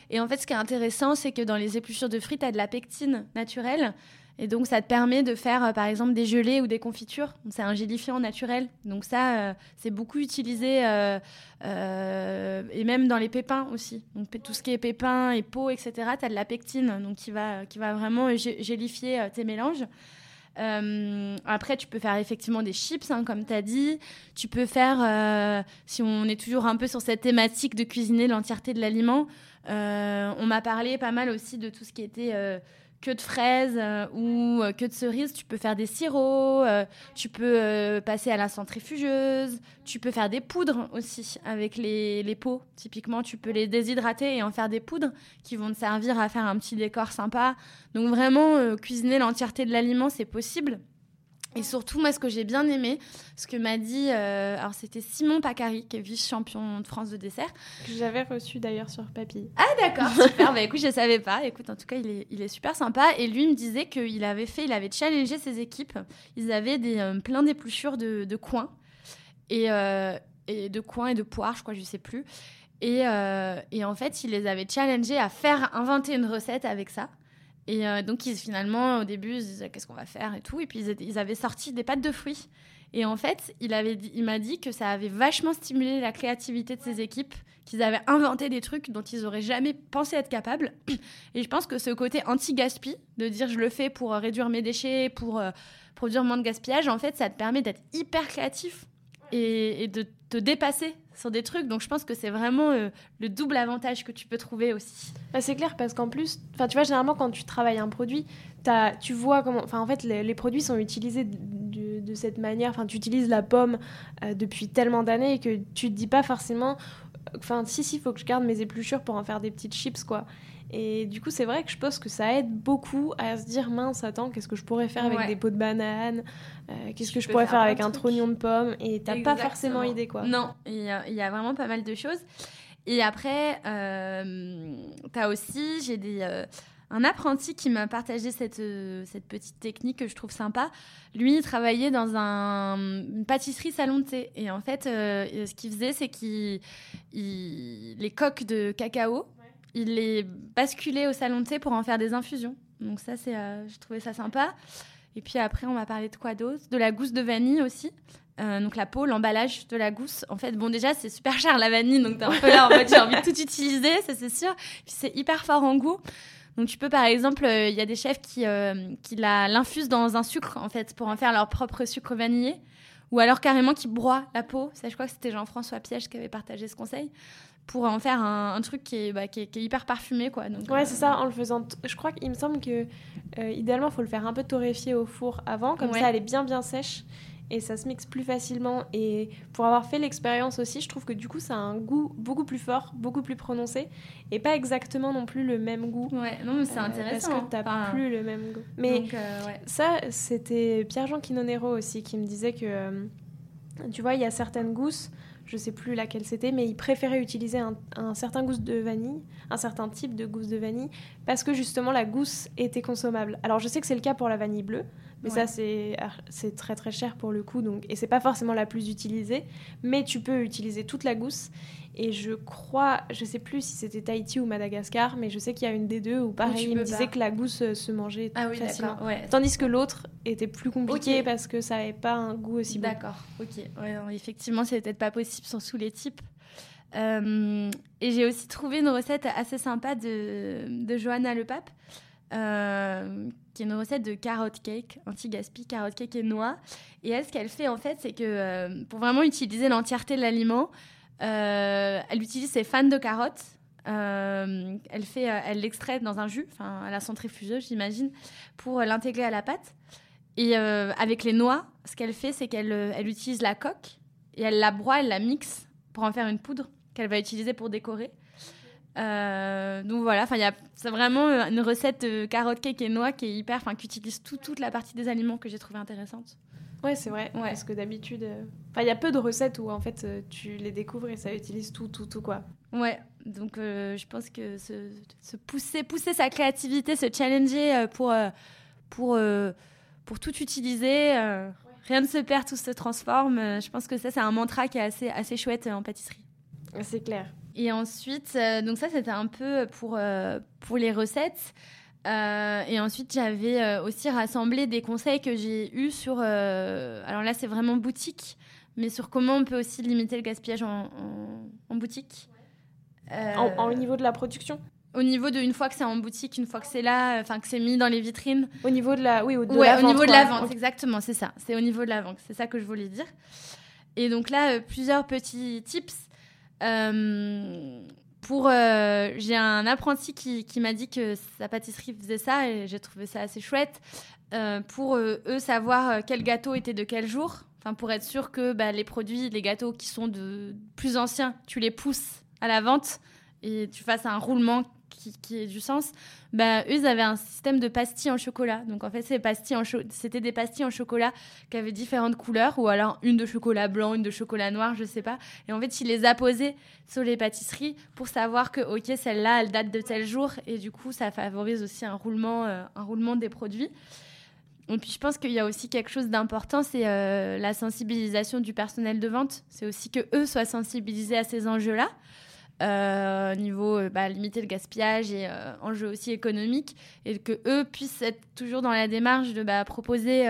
Et en fait, ce qui est intéressant, c'est que dans les épluchures de fruits, tu as de la pectine naturelle. Et donc, ça te permet de faire, euh, par exemple, des gelées ou des confitures. C'est un gélifiant naturel. Donc, ça, euh, c'est beaucoup utilisé, euh, et même dans les pépins aussi. Donc, tout ce qui est pépins et peau, etc., tu as de la pectine, donc qui va, qui va vraiment gélifier tes mélanges. après, tu peux faire effectivement des chips, hein, comme tu as dit. Tu peux faire, si on est toujours un peu sur cette thématique de cuisiner l'entièreté de l'aliment, on m'a parlé pas mal aussi de tout ce qui était que de fraises euh, ou euh, que de cerises, tu peux faire des sirops, euh, tu peux passer à la centrifugeuse, tu peux faire des poudres aussi avec les, les, pots. Typiquement, tu peux les déshydrater et en faire des poudres qui vont te servir à faire un petit décor sympa. Donc vraiment, cuisiner l'entièreté de l'aliment, c'est possible. Et surtout, moi, ce que j'ai bien aimé, ce que m'a dit, euh, alors c'était Simon Pacari, qui est vice-champion de France de dessert. Que j'avais reçu d'ailleurs sur Papy. Ah d'accord, super. bah écoute, je savais pas. Écoute, en tout cas, il est, il est super sympa. Et lui me disait qu'il avait fait, il avait challengé ses équipes. Ils avaient des, euh, plein d'épluchures de, de coins. Et, euh, et, de coins et de poires, je crois, je sais plus. Et, et en fait, il les avait challengés à faire inventer une recette avec ça. Et euh, donc, ils, finalement, au début, ils se disaient qu'est-ce qu'on va faire et tout. Et puis, ils, avaient sorti des pâtes de fruits. Et en fait, il, m'a dit que ça avait vachement stimulé la créativité de ses équipes, qu'ils avaient inventé des trucs dont ils n'auraient jamais pensé être capables. Et je pense que ce côté anti-gaspi, de dire je le fais pour euh, réduire mes déchets, pour euh, produire moins de gaspillage, en fait, ça te permet d'être hyper créatif et, de te dépasser sur des trucs. Donc je pense que c'est vraiment euh, le double avantage que tu peux trouver aussi. Bah, c'est clair parce qu'en plus, tu vois, généralement quand tu travailles un produit, tu vois comment. Enfin, en fait, les, produits sont utilisés de, de cette manière. Enfin, tu utilises la pomme euh, depuis tellement d'années que tu te dis pas forcément. Enfin, si, si, il faut que je garde mes épluchures pour en faire des petites chips, quoi. Et du coup, c'est vrai que je pense que ça aide beaucoup à se dire mince, attends, qu'est-ce que je pourrais faire avec des pots de banane euh, Qu'est-ce que je pourrais faire, avec un trognon de pomme Et t'as pas forcément idée, quoi. Non, il y, a, vraiment pas mal de choses. Et après, euh, t'as aussi, j'ai des. Euh, un apprenti qui m'a partagé cette, cette petite technique que je trouve sympa. Lui, il travaillait dans un, une pâtisserie salon de thé. Et en fait, ce qu'il faisait, c'est qu'il les coques de cacao, il les basculé au salon de thé pour en faire des infusions. Donc ça, c'est, euh, j'ai trouvé ça sympa. Et puis après, on m'a parlé de quoi d'autre? De la gousse de vanille aussi. Euh, donc la peau, l'emballage de la gousse. En fait, bon déjà, c'est super cher la vanille, donc t'es un peu là en mode j'ai envie de tout utiliser, ça c'est sûr. Puis c'est hyper fort en goût. Donc tu peux par exemple, euh, il y a des chefs qui, qui l'infusent dans un sucre en fait pour en faire leur propre sucre vanillé. Ou alors carrément qui broient la peau. Ça, je crois que c'était Jean-François Piège qui avait partagé ce conseil. Pour en faire un, truc qui est, bah, qui, est, hyper parfumé quoi. Donc ouais c'est ça en le faisant je crois qu'il me semble que euh, idéalement il faut le faire un peu torréfier au four avant. Comme ça elle est bien bien sèche et ça se mixe plus facilement. Et pour avoir fait l'expérience aussi je trouve que du coup ça a un goût beaucoup plus fort beaucoup plus prononcé et pas exactement non plus le même goût. Ouais non mais c'est euh, intéressant parce que t'as plus le même goût. mais euh, ça c'était Pierre-Jean Quinonero aussi qui me disait que tu vois il y a certaines gousses je sais plus laquelle c'était, mais il préférait utiliser un, certain gousse de vanille, un certain type de gousse de vanille, parce que justement la gousse était consommable. Alors je sais que c'est le cas pour la vanille bleue, mais ça c'est très très cher pour le coup, donc et c'est pas forcément la plus utilisée, mais tu peux utiliser toute la gousse. Et je crois, je sais plus si c'était Tahiti ou Madagascar, mais je sais qu'il y a une des deux où pareil, il me disait que la gousse euh, se mangeait ah oui, facilement. Tandis que l'autre était plus compliqué parce que ça n'avait pas un goût aussi bon. D'accord, ok. Ouais, effectivement, c'est peut-être pas possible sans sous les types. Euh, et j'ai aussi trouvé une recette assez sympa de, de Johanna Le Pape, euh, qui est une recette de carotte cake, anti-gaspi, carotte cake et noix. Et elle, ce qu'elle fait en fait, c'est que pour vraiment utiliser l'entièreté de l'aliment, euh, elle utilise ses fans de carottes. Euh, elle fait, euh, elle l'extrait dans un jus, enfin à la centrifugeuse, j'imagine, pour l'intégrer à la pâte. Et avec les noix, ce qu'elle fait, c'est qu'elle elle utilise la coque et elle la broie, elle la mixe pour en faire une poudre qu'elle va utiliser pour décorer. Donc voilà, enfin c'est vraiment une recette de carotte cake et noix qui est hyper, enfin qui utilise toute la partie des aliments que j'ai trouvé intéressante. Ouais, c'est vrai. Parce que d'habitude, euh, enfin, il y a peu de recettes où en fait euh, tu les découvres et ça utilise tout, tout, tout quoi. Ouais, Donc, je pense que se, pousser, pousser sa créativité, se challenger pour, pour, pour tout utiliser, rien ne se perd, tout se transforme. je pense que ça, c'est un mantra qui est assez, assez chouette en pâtisserie. C'est clair. Et ensuite, donc ça, c'était un peu pour, pour les recettes. Euh, et ensuite, j'avais euh, aussi rassemblé des conseils que j'ai eus sur. Euh, alors là, c'est vraiment boutique, mais sur comment on peut aussi limiter le gaspillage en, en, boutique. En, au niveau de la production? au niveau de une fois que c'est en boutique, une fois que c'est là, enfin que c'est mis dans les vitrines. Au niveau de la, oui, au, ouais, au niveau de la vente, exactement, c'est ça. C'est au niveau de la vente, c'est ça que je voulais dire. Et donc là, plusieurs petits tips. Pour, euh, j'ai un apprenti qui, m'a dit que sa pâtisserie faisait ça et j'ai trouvé ça assez chouette. Euh, pour euh, eux savoir quel gâteau était de quel jour, enfin pour être sûr que bah, les produits, les gâteaux qui sont de plus anciens, tu les pousses à la vente et tu fasses un roulement qui, qui ait du sens, bah, eux, avaient un système de pastilles en chocolat. Donc, en fait, c'était des pastilles en chocolat qui avaient différentes couleurs, ou alors une de chocolat blanc, une de chocolat noir, je sais pas. Et en fait, ils les apposaient sur les pâtisseries pour savoir que, ok, celle-là, elle date de tel jour. Et du coup, ça favorise aussi un roulement, euh, un roulement des produits. Et puis je pense qu'il y a aussi quelque chose d'important, c'est euh, la sensibilisation du personnel de vente. C'est aussi que eux soient sensibilisés à ces enjeux-là. Euh, niveau euh, bah, limiter le gaspillage et euh, enjeux aussi économiques, et que eux puissent être toujours dans la démarche de bah, proposer,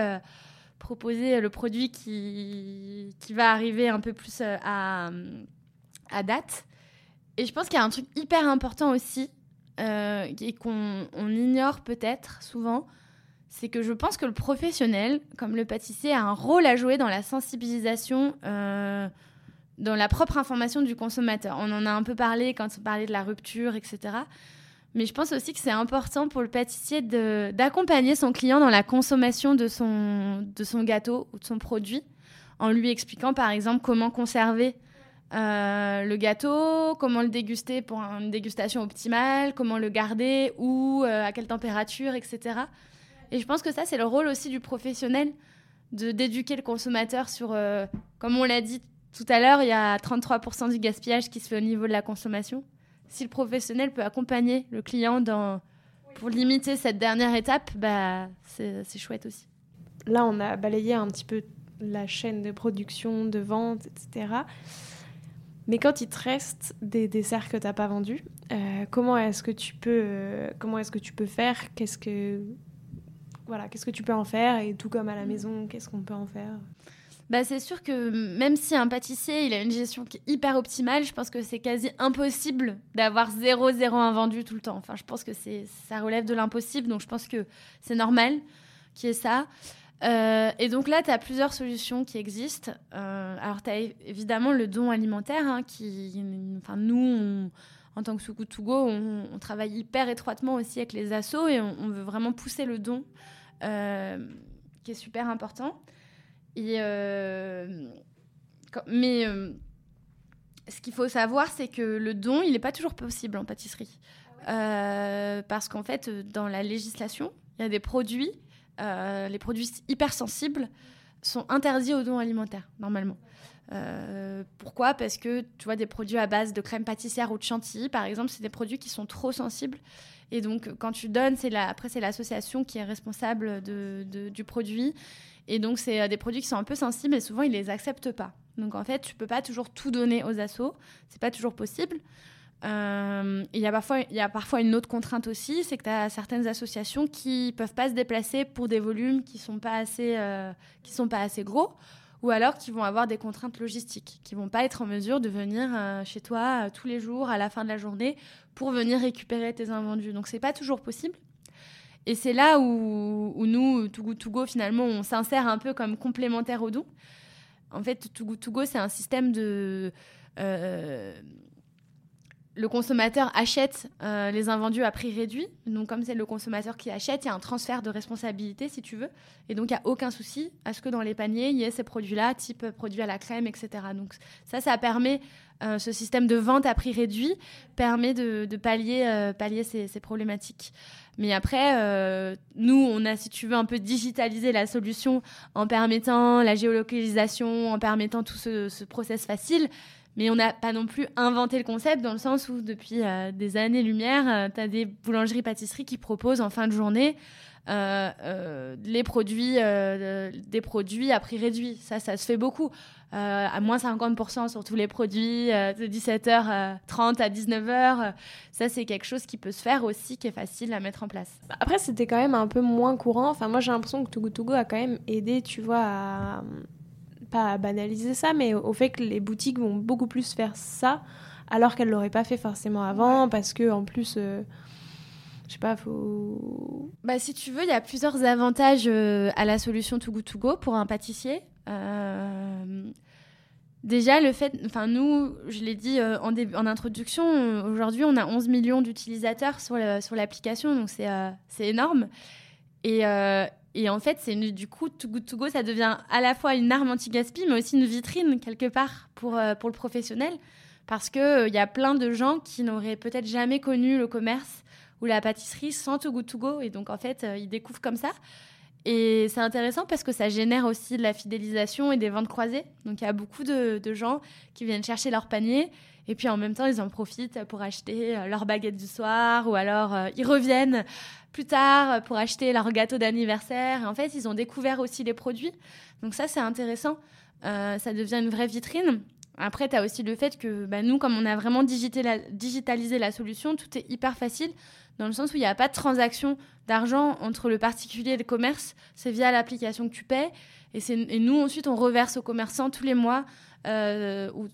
proposer le produit qui, qui va arriver un peu plus à, à date. Et je pense qu'il y a un truc hyper important aussi, et qu'on on ignore peut-être souvent, c'est que je pense que le professionnel, comme le pâtissier, a un rôle à jouer dans la sensibilisation dans la propre information du consommateur. On en a un peu parlé quand on parlait de la rupture, etc. Mais je pense aussi que c'est important pour le pâtissier d'accompagner son client dans la consommation de son, de son gâteau ou de son produit, en lui expliquant par exemple comment conserver euh, le gâteau, comment le déguster pour une dégustation optimale, comment le garder, où, euh, à quelle température, etc. Et je pense que ça, c'est le rôle aussi du professionnel, d'éduquer le consommateur sur, euh, comme on l'a dit tout à l'heure, il y a 33% du gaspillage qui se fait au niveau de la consommation. Si le professionnel peut accompagner le client dans, pour limiter cette dernière étape, bah, c'est chouette aussi. Là, on a balayé un petit peu la chaîne de production, de vente, etc. Mais quand il te reste des desserts que tu n'as pas vendus, euh, comment est-ce que tu peux, euh, comment est-ce que tu peux faire? Qu'est-ce que, voilà, qu'est-ce que tu peux en faire? Et tout comme à la maison, qu'est-ce qu'on peut en faire? Bah, c'est sûr que même si un pâtissier il a une gestion hyper optimale, je pense que c'est quasi impossible d'avoir 0,0 invendu tout le temps. Enfin, je pense que ça relève de l'impossible, donc je pense que c'est normal qu'il y ait ça. Euh, et donc là, tu as plusieurs solutions qui existent. Euh, alors, tu as évidemment le don alimentaire, hein, qui, enfin, nous, en tant que Soukou Togo, on, on, travaille hyper étroitement aussi avec les assos et on, veut vraiment pousser le don, euh, qui est super important. Et, euh, mais euh, ce qu'il faut savoir, c'est que le don, il n'est pas toujours possible en pâtisserie. Euh, parce qu'en fait, dans la législation, il y a des produits, les produits hypersensibles sont interdits au don alimentaire, normalement. pourquoi? Parce que tu vois des produits à base de crème pâtissière ou de chantilly, par exemple, c'est des produits qui sont trop sensibles. Et donc, quand tu donnes, c'est la, après c'est l'association qui est responsable de, du produit. Et donc, c'est euh, des produits qui sont un peu sensibles et souvent, ils les acceptent pas. Donc, en fait, tu peux pas toujours tout donner aux assos. C'est pas toujours possible. Euh, il y, a parfois, y a parfois une autre contrainte aussi, c'est que tu as certaines associations qui peuvent pas se déplacer pour des volumes qui sont euh, sont pas assez gros, ou alors qui vont avoir des contraintes logistiques, qui vont pas être en mesure de venir chez toi tous les jours à la fin de la journée pour venir récupérer tes invendus. Donc c'est pas toujours possible. Et c'est là où, nous, Togo Togo, finalement, on s'insère un peu comme complémentaire au don. En fait, Togo Togo, c'est un système de... Euh, le consommateur achète euh, les invendus à prix réduit. Donc, comme c'est le consommateur qui achète, il y a un transfert de responsabilité, si tu veux. Et donc, il n'y a aucun souci à ce que dans les paniers, il y ait ces produits-là, type produits à la crème, etc. Donc, ça, ça permet, euh, ce système de vente à prix réduit permet de, pallier, euh, ces, problématiques. Mais après, nous, on a, si tu veux, un peu digitalisé la solution en permettant la géolocalisation, en permettant tout ce, ce process facile. Mais on n'a pas non plus inventé le concept dans le sens où depuis des années-lumière, tu as des boulangeries-pâtisseries qui proposent en fin de journée les produits, des produits à prix réduit. Ça, ça se fait beaucoup. Euh, à moins 50% sur tous les produits euh, de 17h30 à 19h. ça, c'est quelque chose qui peut se faire aussi, qui est facile à mettre en place. Après, c'était quand même un peu moins courant. Enfin, moi, j'ai l'impression que Togo Togo a quand même aidé, tu vois, à pas à banaliser ça, mais au fait que les boutiques vont beaucoup plus faire ça, alors qu'elles l'auraient pas fait forcément avant, parce que en plus. Euh, je sais pas, faut. Bah, si tu veux, il y a plusieurs avantages à la solution Togo Togo pour un pâtissier. Euh, Déjà, le fait, enfin nous, je l'ai dit euh, en, introduction, aujourd'hui on a 11 millions d'utilisateurs sur l'application, donc c'est euh, énorme. Et, euh, et, en fait, c'est du coup, Too Good To Go, ça devient à la fois une arme anti-gaspi, mais aussi une vitrine quelque part pour, pour le professionnel, parce qu'il il y a plein de gens qui n'auraient peut-être jamais connu le commerce ou la pâtisserie sans Too Good To Go, et donc en fait, ils découvrent comme ça. Et c'est intéressant parce que ça génère aussi de la fidélisation et des ventes croisées. Donc il y a beaucoup de, gens qui viennent chercher leur panier et puis en même temps ils en profitent pour acheter euh, leur baguette du soir ou alors euh, ils reviennent plus tard pour acheter leur gâteau d'anniversaire. En fait ils ont découvert aussi les produits. Donc ça c'est intéressant. Euh, ça devient une vraie vitrine. Après, tu as aussi le fait que bah, nous, comme on a vraiment digitalisé la solution, tout est hyper facile dans le sens où il n'y a pas de transaction d'argent entre le particulier et le commerce. C'est via l'application que tu paies. Et, nous, ensuite, on reverse aux commerçants tous les mois, euh, ou,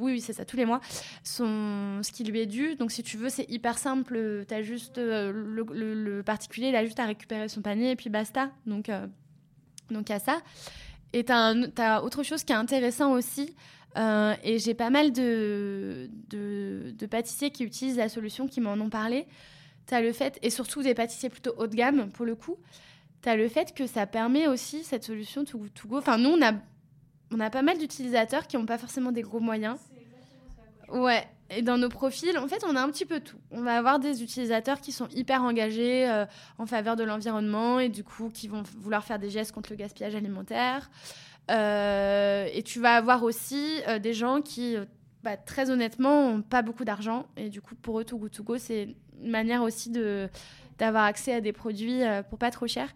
oui, c'est ça, tous les mois, son, ce qui lui est dû. Donc, si tu veux, c'est hyper simple. As juste euh, le, particulier, il a juste à récupérer son panier et puis basta. Donc, euh, donc a ça. Et tu as, autre chose qui est intéressant aussi. et j'ai pas mal de, de, pâtissiers qui utilisent la solution qui m'en ont parlé tu as le fait, et surtout des pâtissiers plutôt haut de gamme pour le coup, tu as le fait que ça permet aussi cette solution to, to go. Enfin, nous, on a, on a pas mal d'utilisateurs qui n'ont pas forcément des gros moyens. Ouais, et dans nos profils, en fait, on a un petit peu tout. On va avoir des utilisateurs qui sont hyper engagés euh, en faveur de l'environnement et du coup qui vont vouloir faire des gestes contre le gaspillage alimentaire. Euh, et tu vas avoir aussi euh, des gens qui, bah, très honnêtement, n'ont pas beaucoup d'argent et du coup, pour eux, Too Good To Go, c'est manière aussi de d'avoir accès à des produits euh, pour pas trop cher.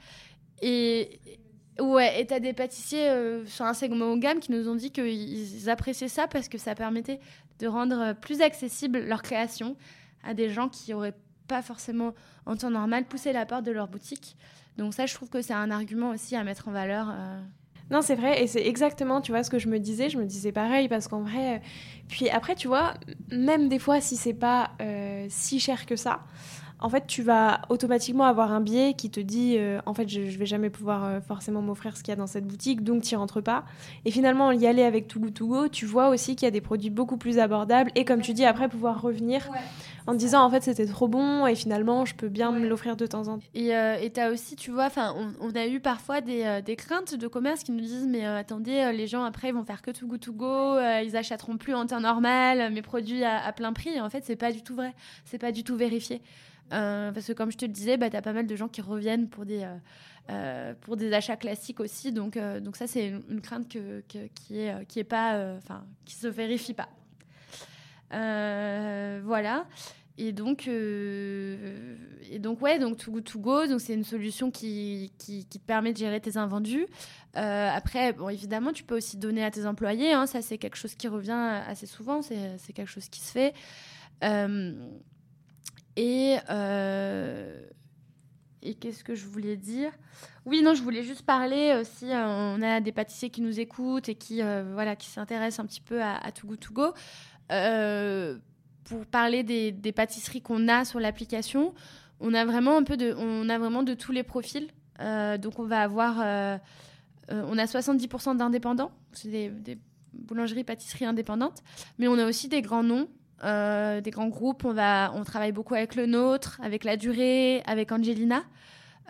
Et ouais, et t'as des pâtissiers euh, sur un segment haut de gamme qui nous ont dit qu'ils appréciaient ça parce que ça permettait de rendre plus accessible leur création à des gens qui auraient pas forcément en temps normal poussé la porte de leur boutique. Donc ça, je trouve que c'est un argument aussi à mettre en valeur. Euh. Non, c'est vrai, et c'est exactement, tu vois, ce que je me disais. Je me disais pareil, parce qu'en vrai. Puis après, tu vois, même des fois, si c'est pas euh, si cher que ça, en fait, tu vas automatiquement avoir un biais qui te dit euh, en fait, je, je, vais jamais pouvoir euh, forcément m'offrir ce qu'il y a dans cette boutique, donc tu rentres pas. Et finalement, y aller avec Too To Go, tu vois aussi qu'il y a des produits beaucoup plus abordables et comme tu dis, après pouvoir revenir en disant en fait c'était trop bon et finalement je peux bien me l'offrir de temps en temps. Et euh, tu as aussi, tu vois, enfin on, a eu parfois des, euh, des, craintes de commerce qui nous disent mais attendez, les gens après ils vont faire que Too Good To Go, ils achèteront plus en temps normal mes produits à, plein prix. Et en fait c'est pas du tout vrai, c'est pas du tout vérifié. Parce que comme je te le disais, bah, tu as pas mal de gens qui reviennent pour des, pour des achats classiques aussi. Donc, ça, c'est une, crainte qui qui se vérifie pas. voilà. Et donc, euh, et donc ouais, donc To Go, donc c'est une solution qui, te permet de gérer tes invendus. Euh, après, évidemment, tu peux aussi donner à tes employés. Hein, ça, c'est quelque chose qui revient assez souvent. C'est quelque chose qui se fait. Euh, et qu'est-ce que je voulais dire? Oui, non, je voulais juste parler aussi. on a des pâtissiers qui nous écoutent et qui voilà, qui s'intéressent un petit peu à, à Too Good To Go pour parler des, pâtisseries qu'on a sur l'application, on a vraiment un peu de, on a vraiment de tous les profils. Euh, donc on va avoir, euh, euh, on a 70% d'indépendants, c'est des, boulangeries, pâtisseries indépendantes, mais on a aussi des grands noms, des grands groupes. On va, on travaille beaucoup avec le nôtre, avec la durée, avec Angelina.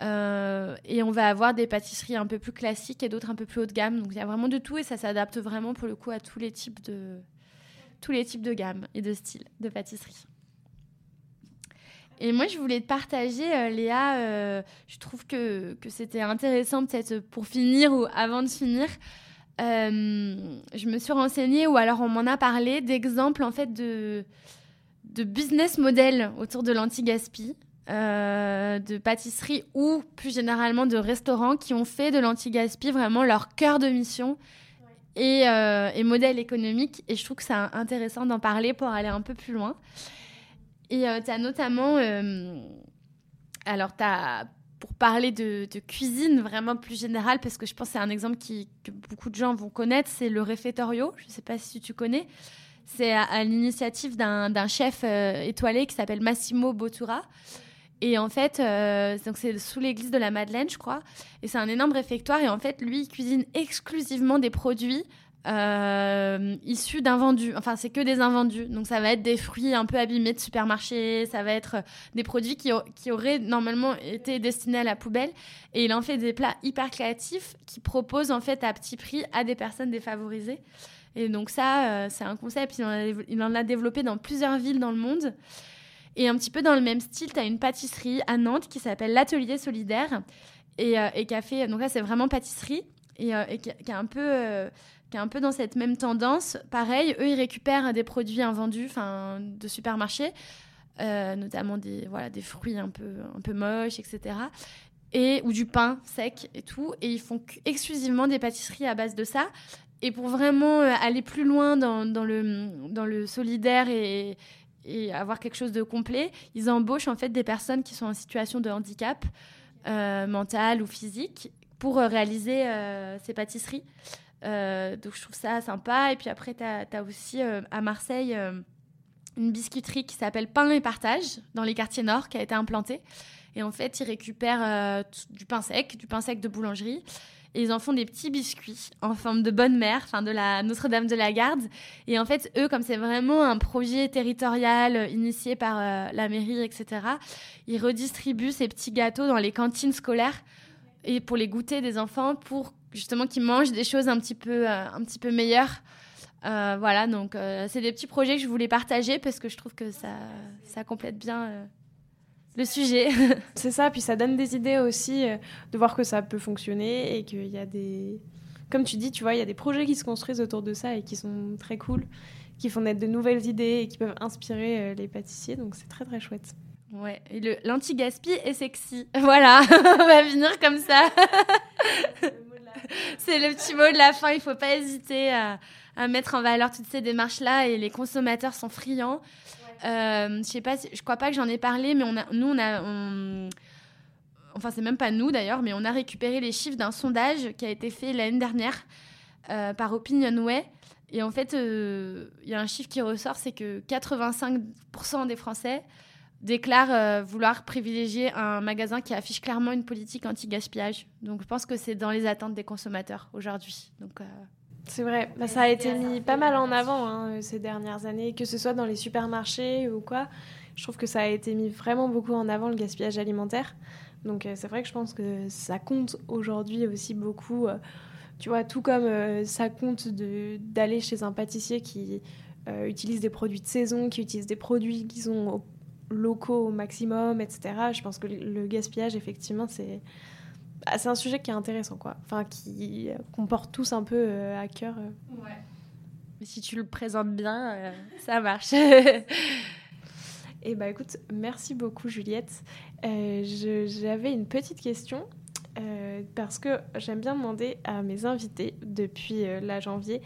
et on va avoir des pâtisseries un peu plus classiques et d'autres un peu plus haut de gamme. Donc il y a vraiment de tout et ça s'adapte vraiment pour le coup à tous les types de, tous les types de gammes et de styles de pâtisserie. Et moi, je voulais te partager, euh, Léa, euh, je trouve que, que c'était intéressant, peut-être pour finir ou avant de finir, je me suis renseignée ou alors on m'en a parlé d'exemples en fait de, de business model autour de l'anti-gaspi. de pâtisserie ou plus généralement de restaurants qui ont fait de l'anti-gaspi vraiment leur cœur de mission et, et, modèle économique. Et je trouve que c'est intéressant d'en parler pour aller un peu plus loin. Et tu as notamment alors, as, pour parler de, cuisine vraiment plus générale, parce que je pense que c'est un exemple que beaucoup de gens vont connaître, c'est le réfectorio. Je ne sais pas si tu connais. C'est à, l'initiative d'un chef euh, étoilé qui s'appelle Massimo Bottura. Et en fait, euh, c'est sous l'église de la Madeleine, je crois. Et c'est un énorme réfectoire. Et en fait, lui, il cuisine exclusivement des produits euh, issus d'invendus. Enfin, c'est que des invendus. Donc, ça va être des fruits un peu abîmés de supermarché, ça va être des produits qui, qui, auraient normalement été destinés à la poubelle. Et il en fait des plats hyper créatifs qui proposent en fait à petit prix à des personnes défavorisées. Et donc, ça, euh, c'est un concept. Il en, a, il en, a, développé dans plusieurs villes dans le monde. Et un petit peu dans le même style, tu as une pâtisserie à Nantes qui s'appelle l'Atelier Solidaire et, euh, et qui a fait. Donc là, c'est vraiment pâtisserie et, et qui, qui, a un peu qui est un peu dans cette même tendance. Pareil, eux, ils récupèrent des produits invendus de supermarché, euh, notamment des, voilà, des fruits un peu, un peu moches, etc. Et, ou du pain sec et tout. Et ils font exclusivement des pâtisseries à base de ça. Et pour vraiment euh, aller plus loin dans, dans, le, dans le solidaire et, et avoir quelque chose de complet, ils embauchent en fait des personnes qui sont en situation de handicap euh, mental ou physique pour réaliser ces pâtisseries. Euh, donc je trouve ça sympa. Et puis après, tu as, aussi euh, à Marseille euh, une biscuiterie qui s'appelle Pain et Partage dans les quartiers nord qui a été implantée. Et en fait, ils récupèrent du pain sec, du pain sec de boulangerie. Et ils en font des petits biscuits en forme de bonne mère, enfin de la Notre-Dame de la Garde. Et en fait, eux, comme c'est vraiment un projet territorial initié par la mairie, etc., ils redistribuent ces petits gâteaux dans les cantines scolaires et pour les goûter des enfants pour justement qui mangent des choses un petit peu, euh, un petit peu meilleures. Euh, voilà, donc euh, c'est des petits projets que je voulais partager parce que je trouve que ça, ça complète bien le sujet. c'est ça, puis ça donne des idées aussi de voir que ça peut fonctionner et qu'il y a des... Comme tu dis, tu vois, il y a des projets qui se construisent autour de ça et qui sont très cool, qui font naître de nouvelles idées et qui peuvent inspirer les pâtissiers, donc c'est très très chouette. Ouais, et l'anti-gaspi est sexy. Voilà, on va venir comme ça. c'est le petit mot de la fin. Il faut pas hésiter à, mettre en valeur toutes ces démarches-là et les consommateurs sont friands. Euh, je sais pas, je crois pas que j'en ai parlé, mais on a, nous, on a, enfin, c'est même pas nous d'ailleurs, mais on a récupéré les chiffres d'un sondage qui a été fait l'année dernière euh, par Opinionway. Et en fait, euh, il y a un chiffre qui ressort, c'est que 85% des Français déclare euh, vouloir privilégier un magasin qui affiche clairement une politique anti-gaspillage. Donc je pense que c'est dans les attentes des consommateurs aujourd'hui. Donc euh, c'est vrai, bah, ça a été mis pas mal en avant hein, ces dernières années, que ce soit dans les supermarchés ou quoi. Je trouve que ça a été mis vraiment beaucoup en avant le gaspillage alimentaire. Donc euh, c'est vrai que je pense que ça compte aujourd'hui aussi beaucoup. tu vois, tout comme ça compte d'aller chez un pâtissier qui utilise des produits de saison, qui utilise des produits qui sont au locaux au maximum, etc. Je pense que le gaspillage, effectivement, c'est bah, c'est un sujet qui est intéressant, quoi. Enfin, qui qu'on porte tous un peu euh, à cœur. Euh. Ouais. Mais si tu le présentes bien, euh, ça marche. Et eh bah écoute, merci beaucoup Juliette. J'avais une petite question parce que j'aime bien demander à mes invités depuis la janvier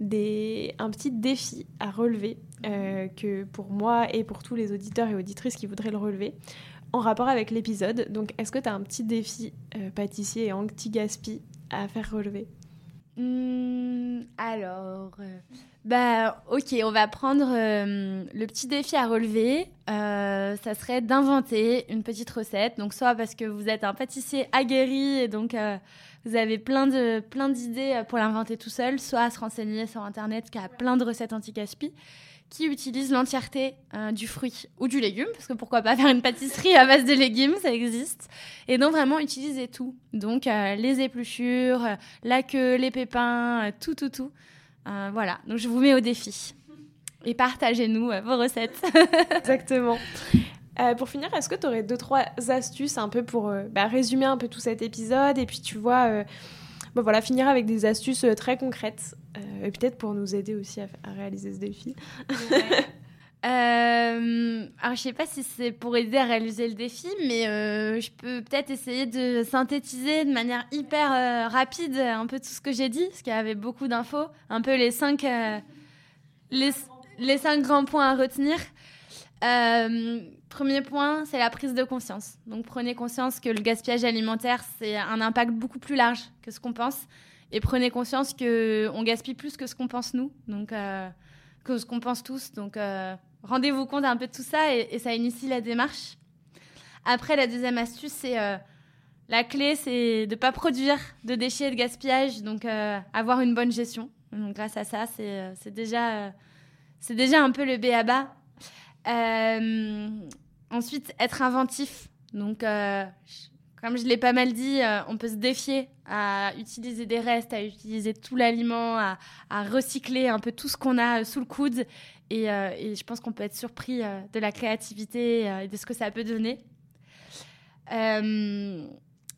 des, un petit défi à relever euh, que pour moi et pour tous les auditeurs et auditrices qui voudraient le relever en rapport avec l'épisode. Donc, est-ce que tu as un petit défi euh, pâtissier et anti-gaspi à faire relever? Mmh, Alors, euh, bah, ok, on va prendre le petit défi à relever. ça serait d'inventer une petite recette. Donc, soit parce que vous êtes un pâtissier aguerri et donc vous avez plein de plein d'idées pour l'inventer tout seul, soit à se renseigner sur Internet qui a plein de recettes anti-gaspi qui utilise l'entièreté euh, du fruit ou du légume, parce que pourquoi pas faire une pâtisserie à base de légumes, ça existe. Et donc vraiment utiliser tout. Donc euh, les épluchures, euh, la queue, les pépins, tout, tout, tout. voilà, donc je vous mets au défi. Et partagez-nous vos recettes. Exactement. pour finir, est-ce que tu aurais deux, trois astuces un peu pour bah, résumer un peu tout cet épisode? Et puis tu vois bah voilà, finir avec des astuces très concrètes et peut-être pour nous aider aussi à, réaliser ce défi. Euh, alors, je sais pas si c'est pour aider à réaliser le défi, mais euh, je peux peut-être essayer de synthétiser de manière hyper euh, rapide un peu tout ce que j'ai dit, parce qu'il y avait beaucoup d'infos, un peu les cinq, les, les, cinq grands points à retenir. Premier point, c'est la prise de conscience. Donc, prenez conscience que le gaspillage alimentaire, c'est un impact beaucoup plus large que ce qu'on pense. Et prenez conscience qu'on gaspille plus que ce qu'on pense nous. Donc, que ce qu'on pense tous. Donc, rendez-vous compte un peu de tout ça et, ça initie la démarche. Après, la deuxième astuce, c'est euh, la clé, c'est de ne pas produire de déchets et de gaspillage, donc euh, avoir une bonne gestion. Donc, grâce à ça, c'est euh, déjà, c'est déjà un peu le B à bas. Ensuite, être inventif. Donc, comme je l'ai pas mal dit, on peut se défier à utiliser des restes, à utiliser tout l'aliment, à, recycler un peu tout ce qu'on a sous le coude euh, et, je pense qu'on peut être surpris euh, de la créativité euh, et de ce que ça peut donner.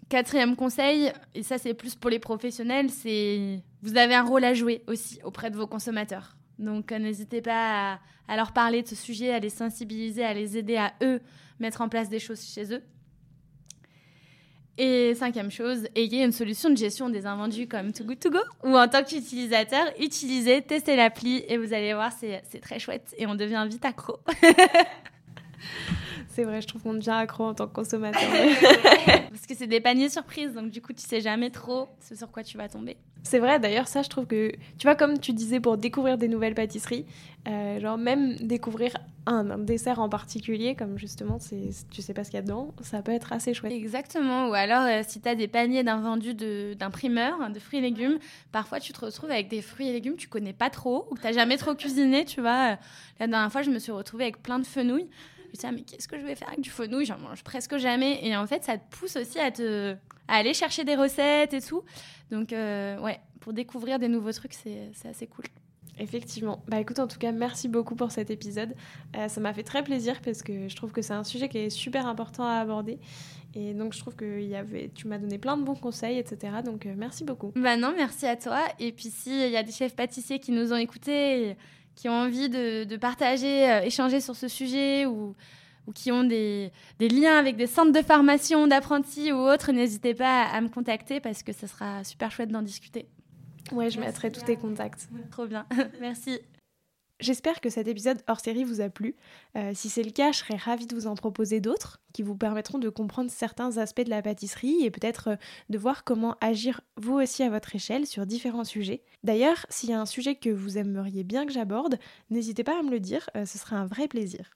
quatrième conseil, et ça c'est plus pour les professionnels, c'est vous avez un rôle à jouer aussi auprès de vos consommateurs. Donc n'hésitez pas à, leur parler de ce sujet, à les sensibiliser, à les aider à eux mettre en place des choses chez eux. Et cinquième chose, ayez une solution de gestion des invendus comme Too Good To Go ou en tant qu'utilisateur, utilisez, testez l'appli et vous allez voir, c'est très chouette et on devient vite accro. c'est vrai, je trouve qu'on devient accro en tant que consommateur. Parce que c'est des paniers surprises, donc du coup, tu sais jamais trop ce sur quoi tu vas tomber. C'est vrai, d'ailleurs, ça, je trouve que, tu vois, comme tu disais, pour découvrir des nouvelles pâtisseries, euh, genre même découvrir un, dessert en particulier, comme justement, c'est, tu sais pas ce qu'il y a dedans, ça peut être assez chouette. Exactement, ou alors euh, si tu as des paniers d'invendus d'imprimeurs, de, de fruits et légumes, parfois tu te retrouves avec des fruits et légumes que tu connais pas trop, ou que tu jamais trop cuisiné, tu vois. La dernière fois, je me suis retrouvée avec plein de fenouilles. Ah, mais qu'est-ce que je vais faire avec du fenouil? J'en mange presque jamais. Et en fait, ça te pousse aussi à te à aller chercher des recettes et tout. Donc, euh, ouais, pour découvrir des nouveaux trucs, c'est assez cool. Effectivement. Bah écoute, en tout cas, merci beaucoup pour cet épisode. Euh, ça m'a fait très plaisir parce que je trouve que c'est un sujet qui est super important à aborder. Et donc, je trouve que y avait, tu m'as donné plein de bons conseils, etc. Donc, euh, merci beaucoup. Bah non, merci à toi. Et puis, s'il y a des chefs pâtissiers qui nous ont écoutés, qui ont envie de, de partager, échanger sur ce sujet ou ou qui ont des, des, liens avec des centres de formation d'apprentis ou autres, n'hésitez pas à, me contacter parce que ce sera super chouette d'en discuter. Ouais, je mettrai tous tes contacts. Trop bien, merci. J'espère que cet épisode hors série vous a plu. Euh, si c'est le cas, je serais ravie de vous en proposer d'autres qui vous permettront de comprendre certains aspects de la pâtisserie et peut-être euh, de voir comment agir vous aussi à votre échelle sur différents sujets. D'ailleurs, s'il y a un sujet que vous aimeriez bien que j'aborde, n'hésitez pas à me le dire, euh, ce sera un vrai plaisir.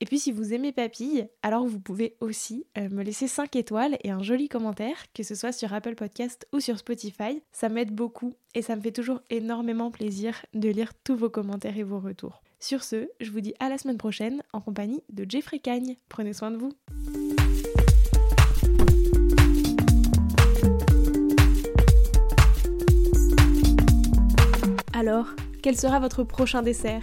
Et puis si vous aimez Papille, alors vous pouvez aussi euh, me laisser 5 étoiles et un joli commentaire, que ce soit sur Apple Podcast ou sur Spotify. Ça m'aide beaucoup et ça me fait toujours énormément plaisir de lire tous vos commentaires et vos retours. Sur ce, je vous dis à la semaine prochaine en compagnie de Jeffrey Cagne. Prenez soin de vous. Alors, quel sera votre prochain dessert?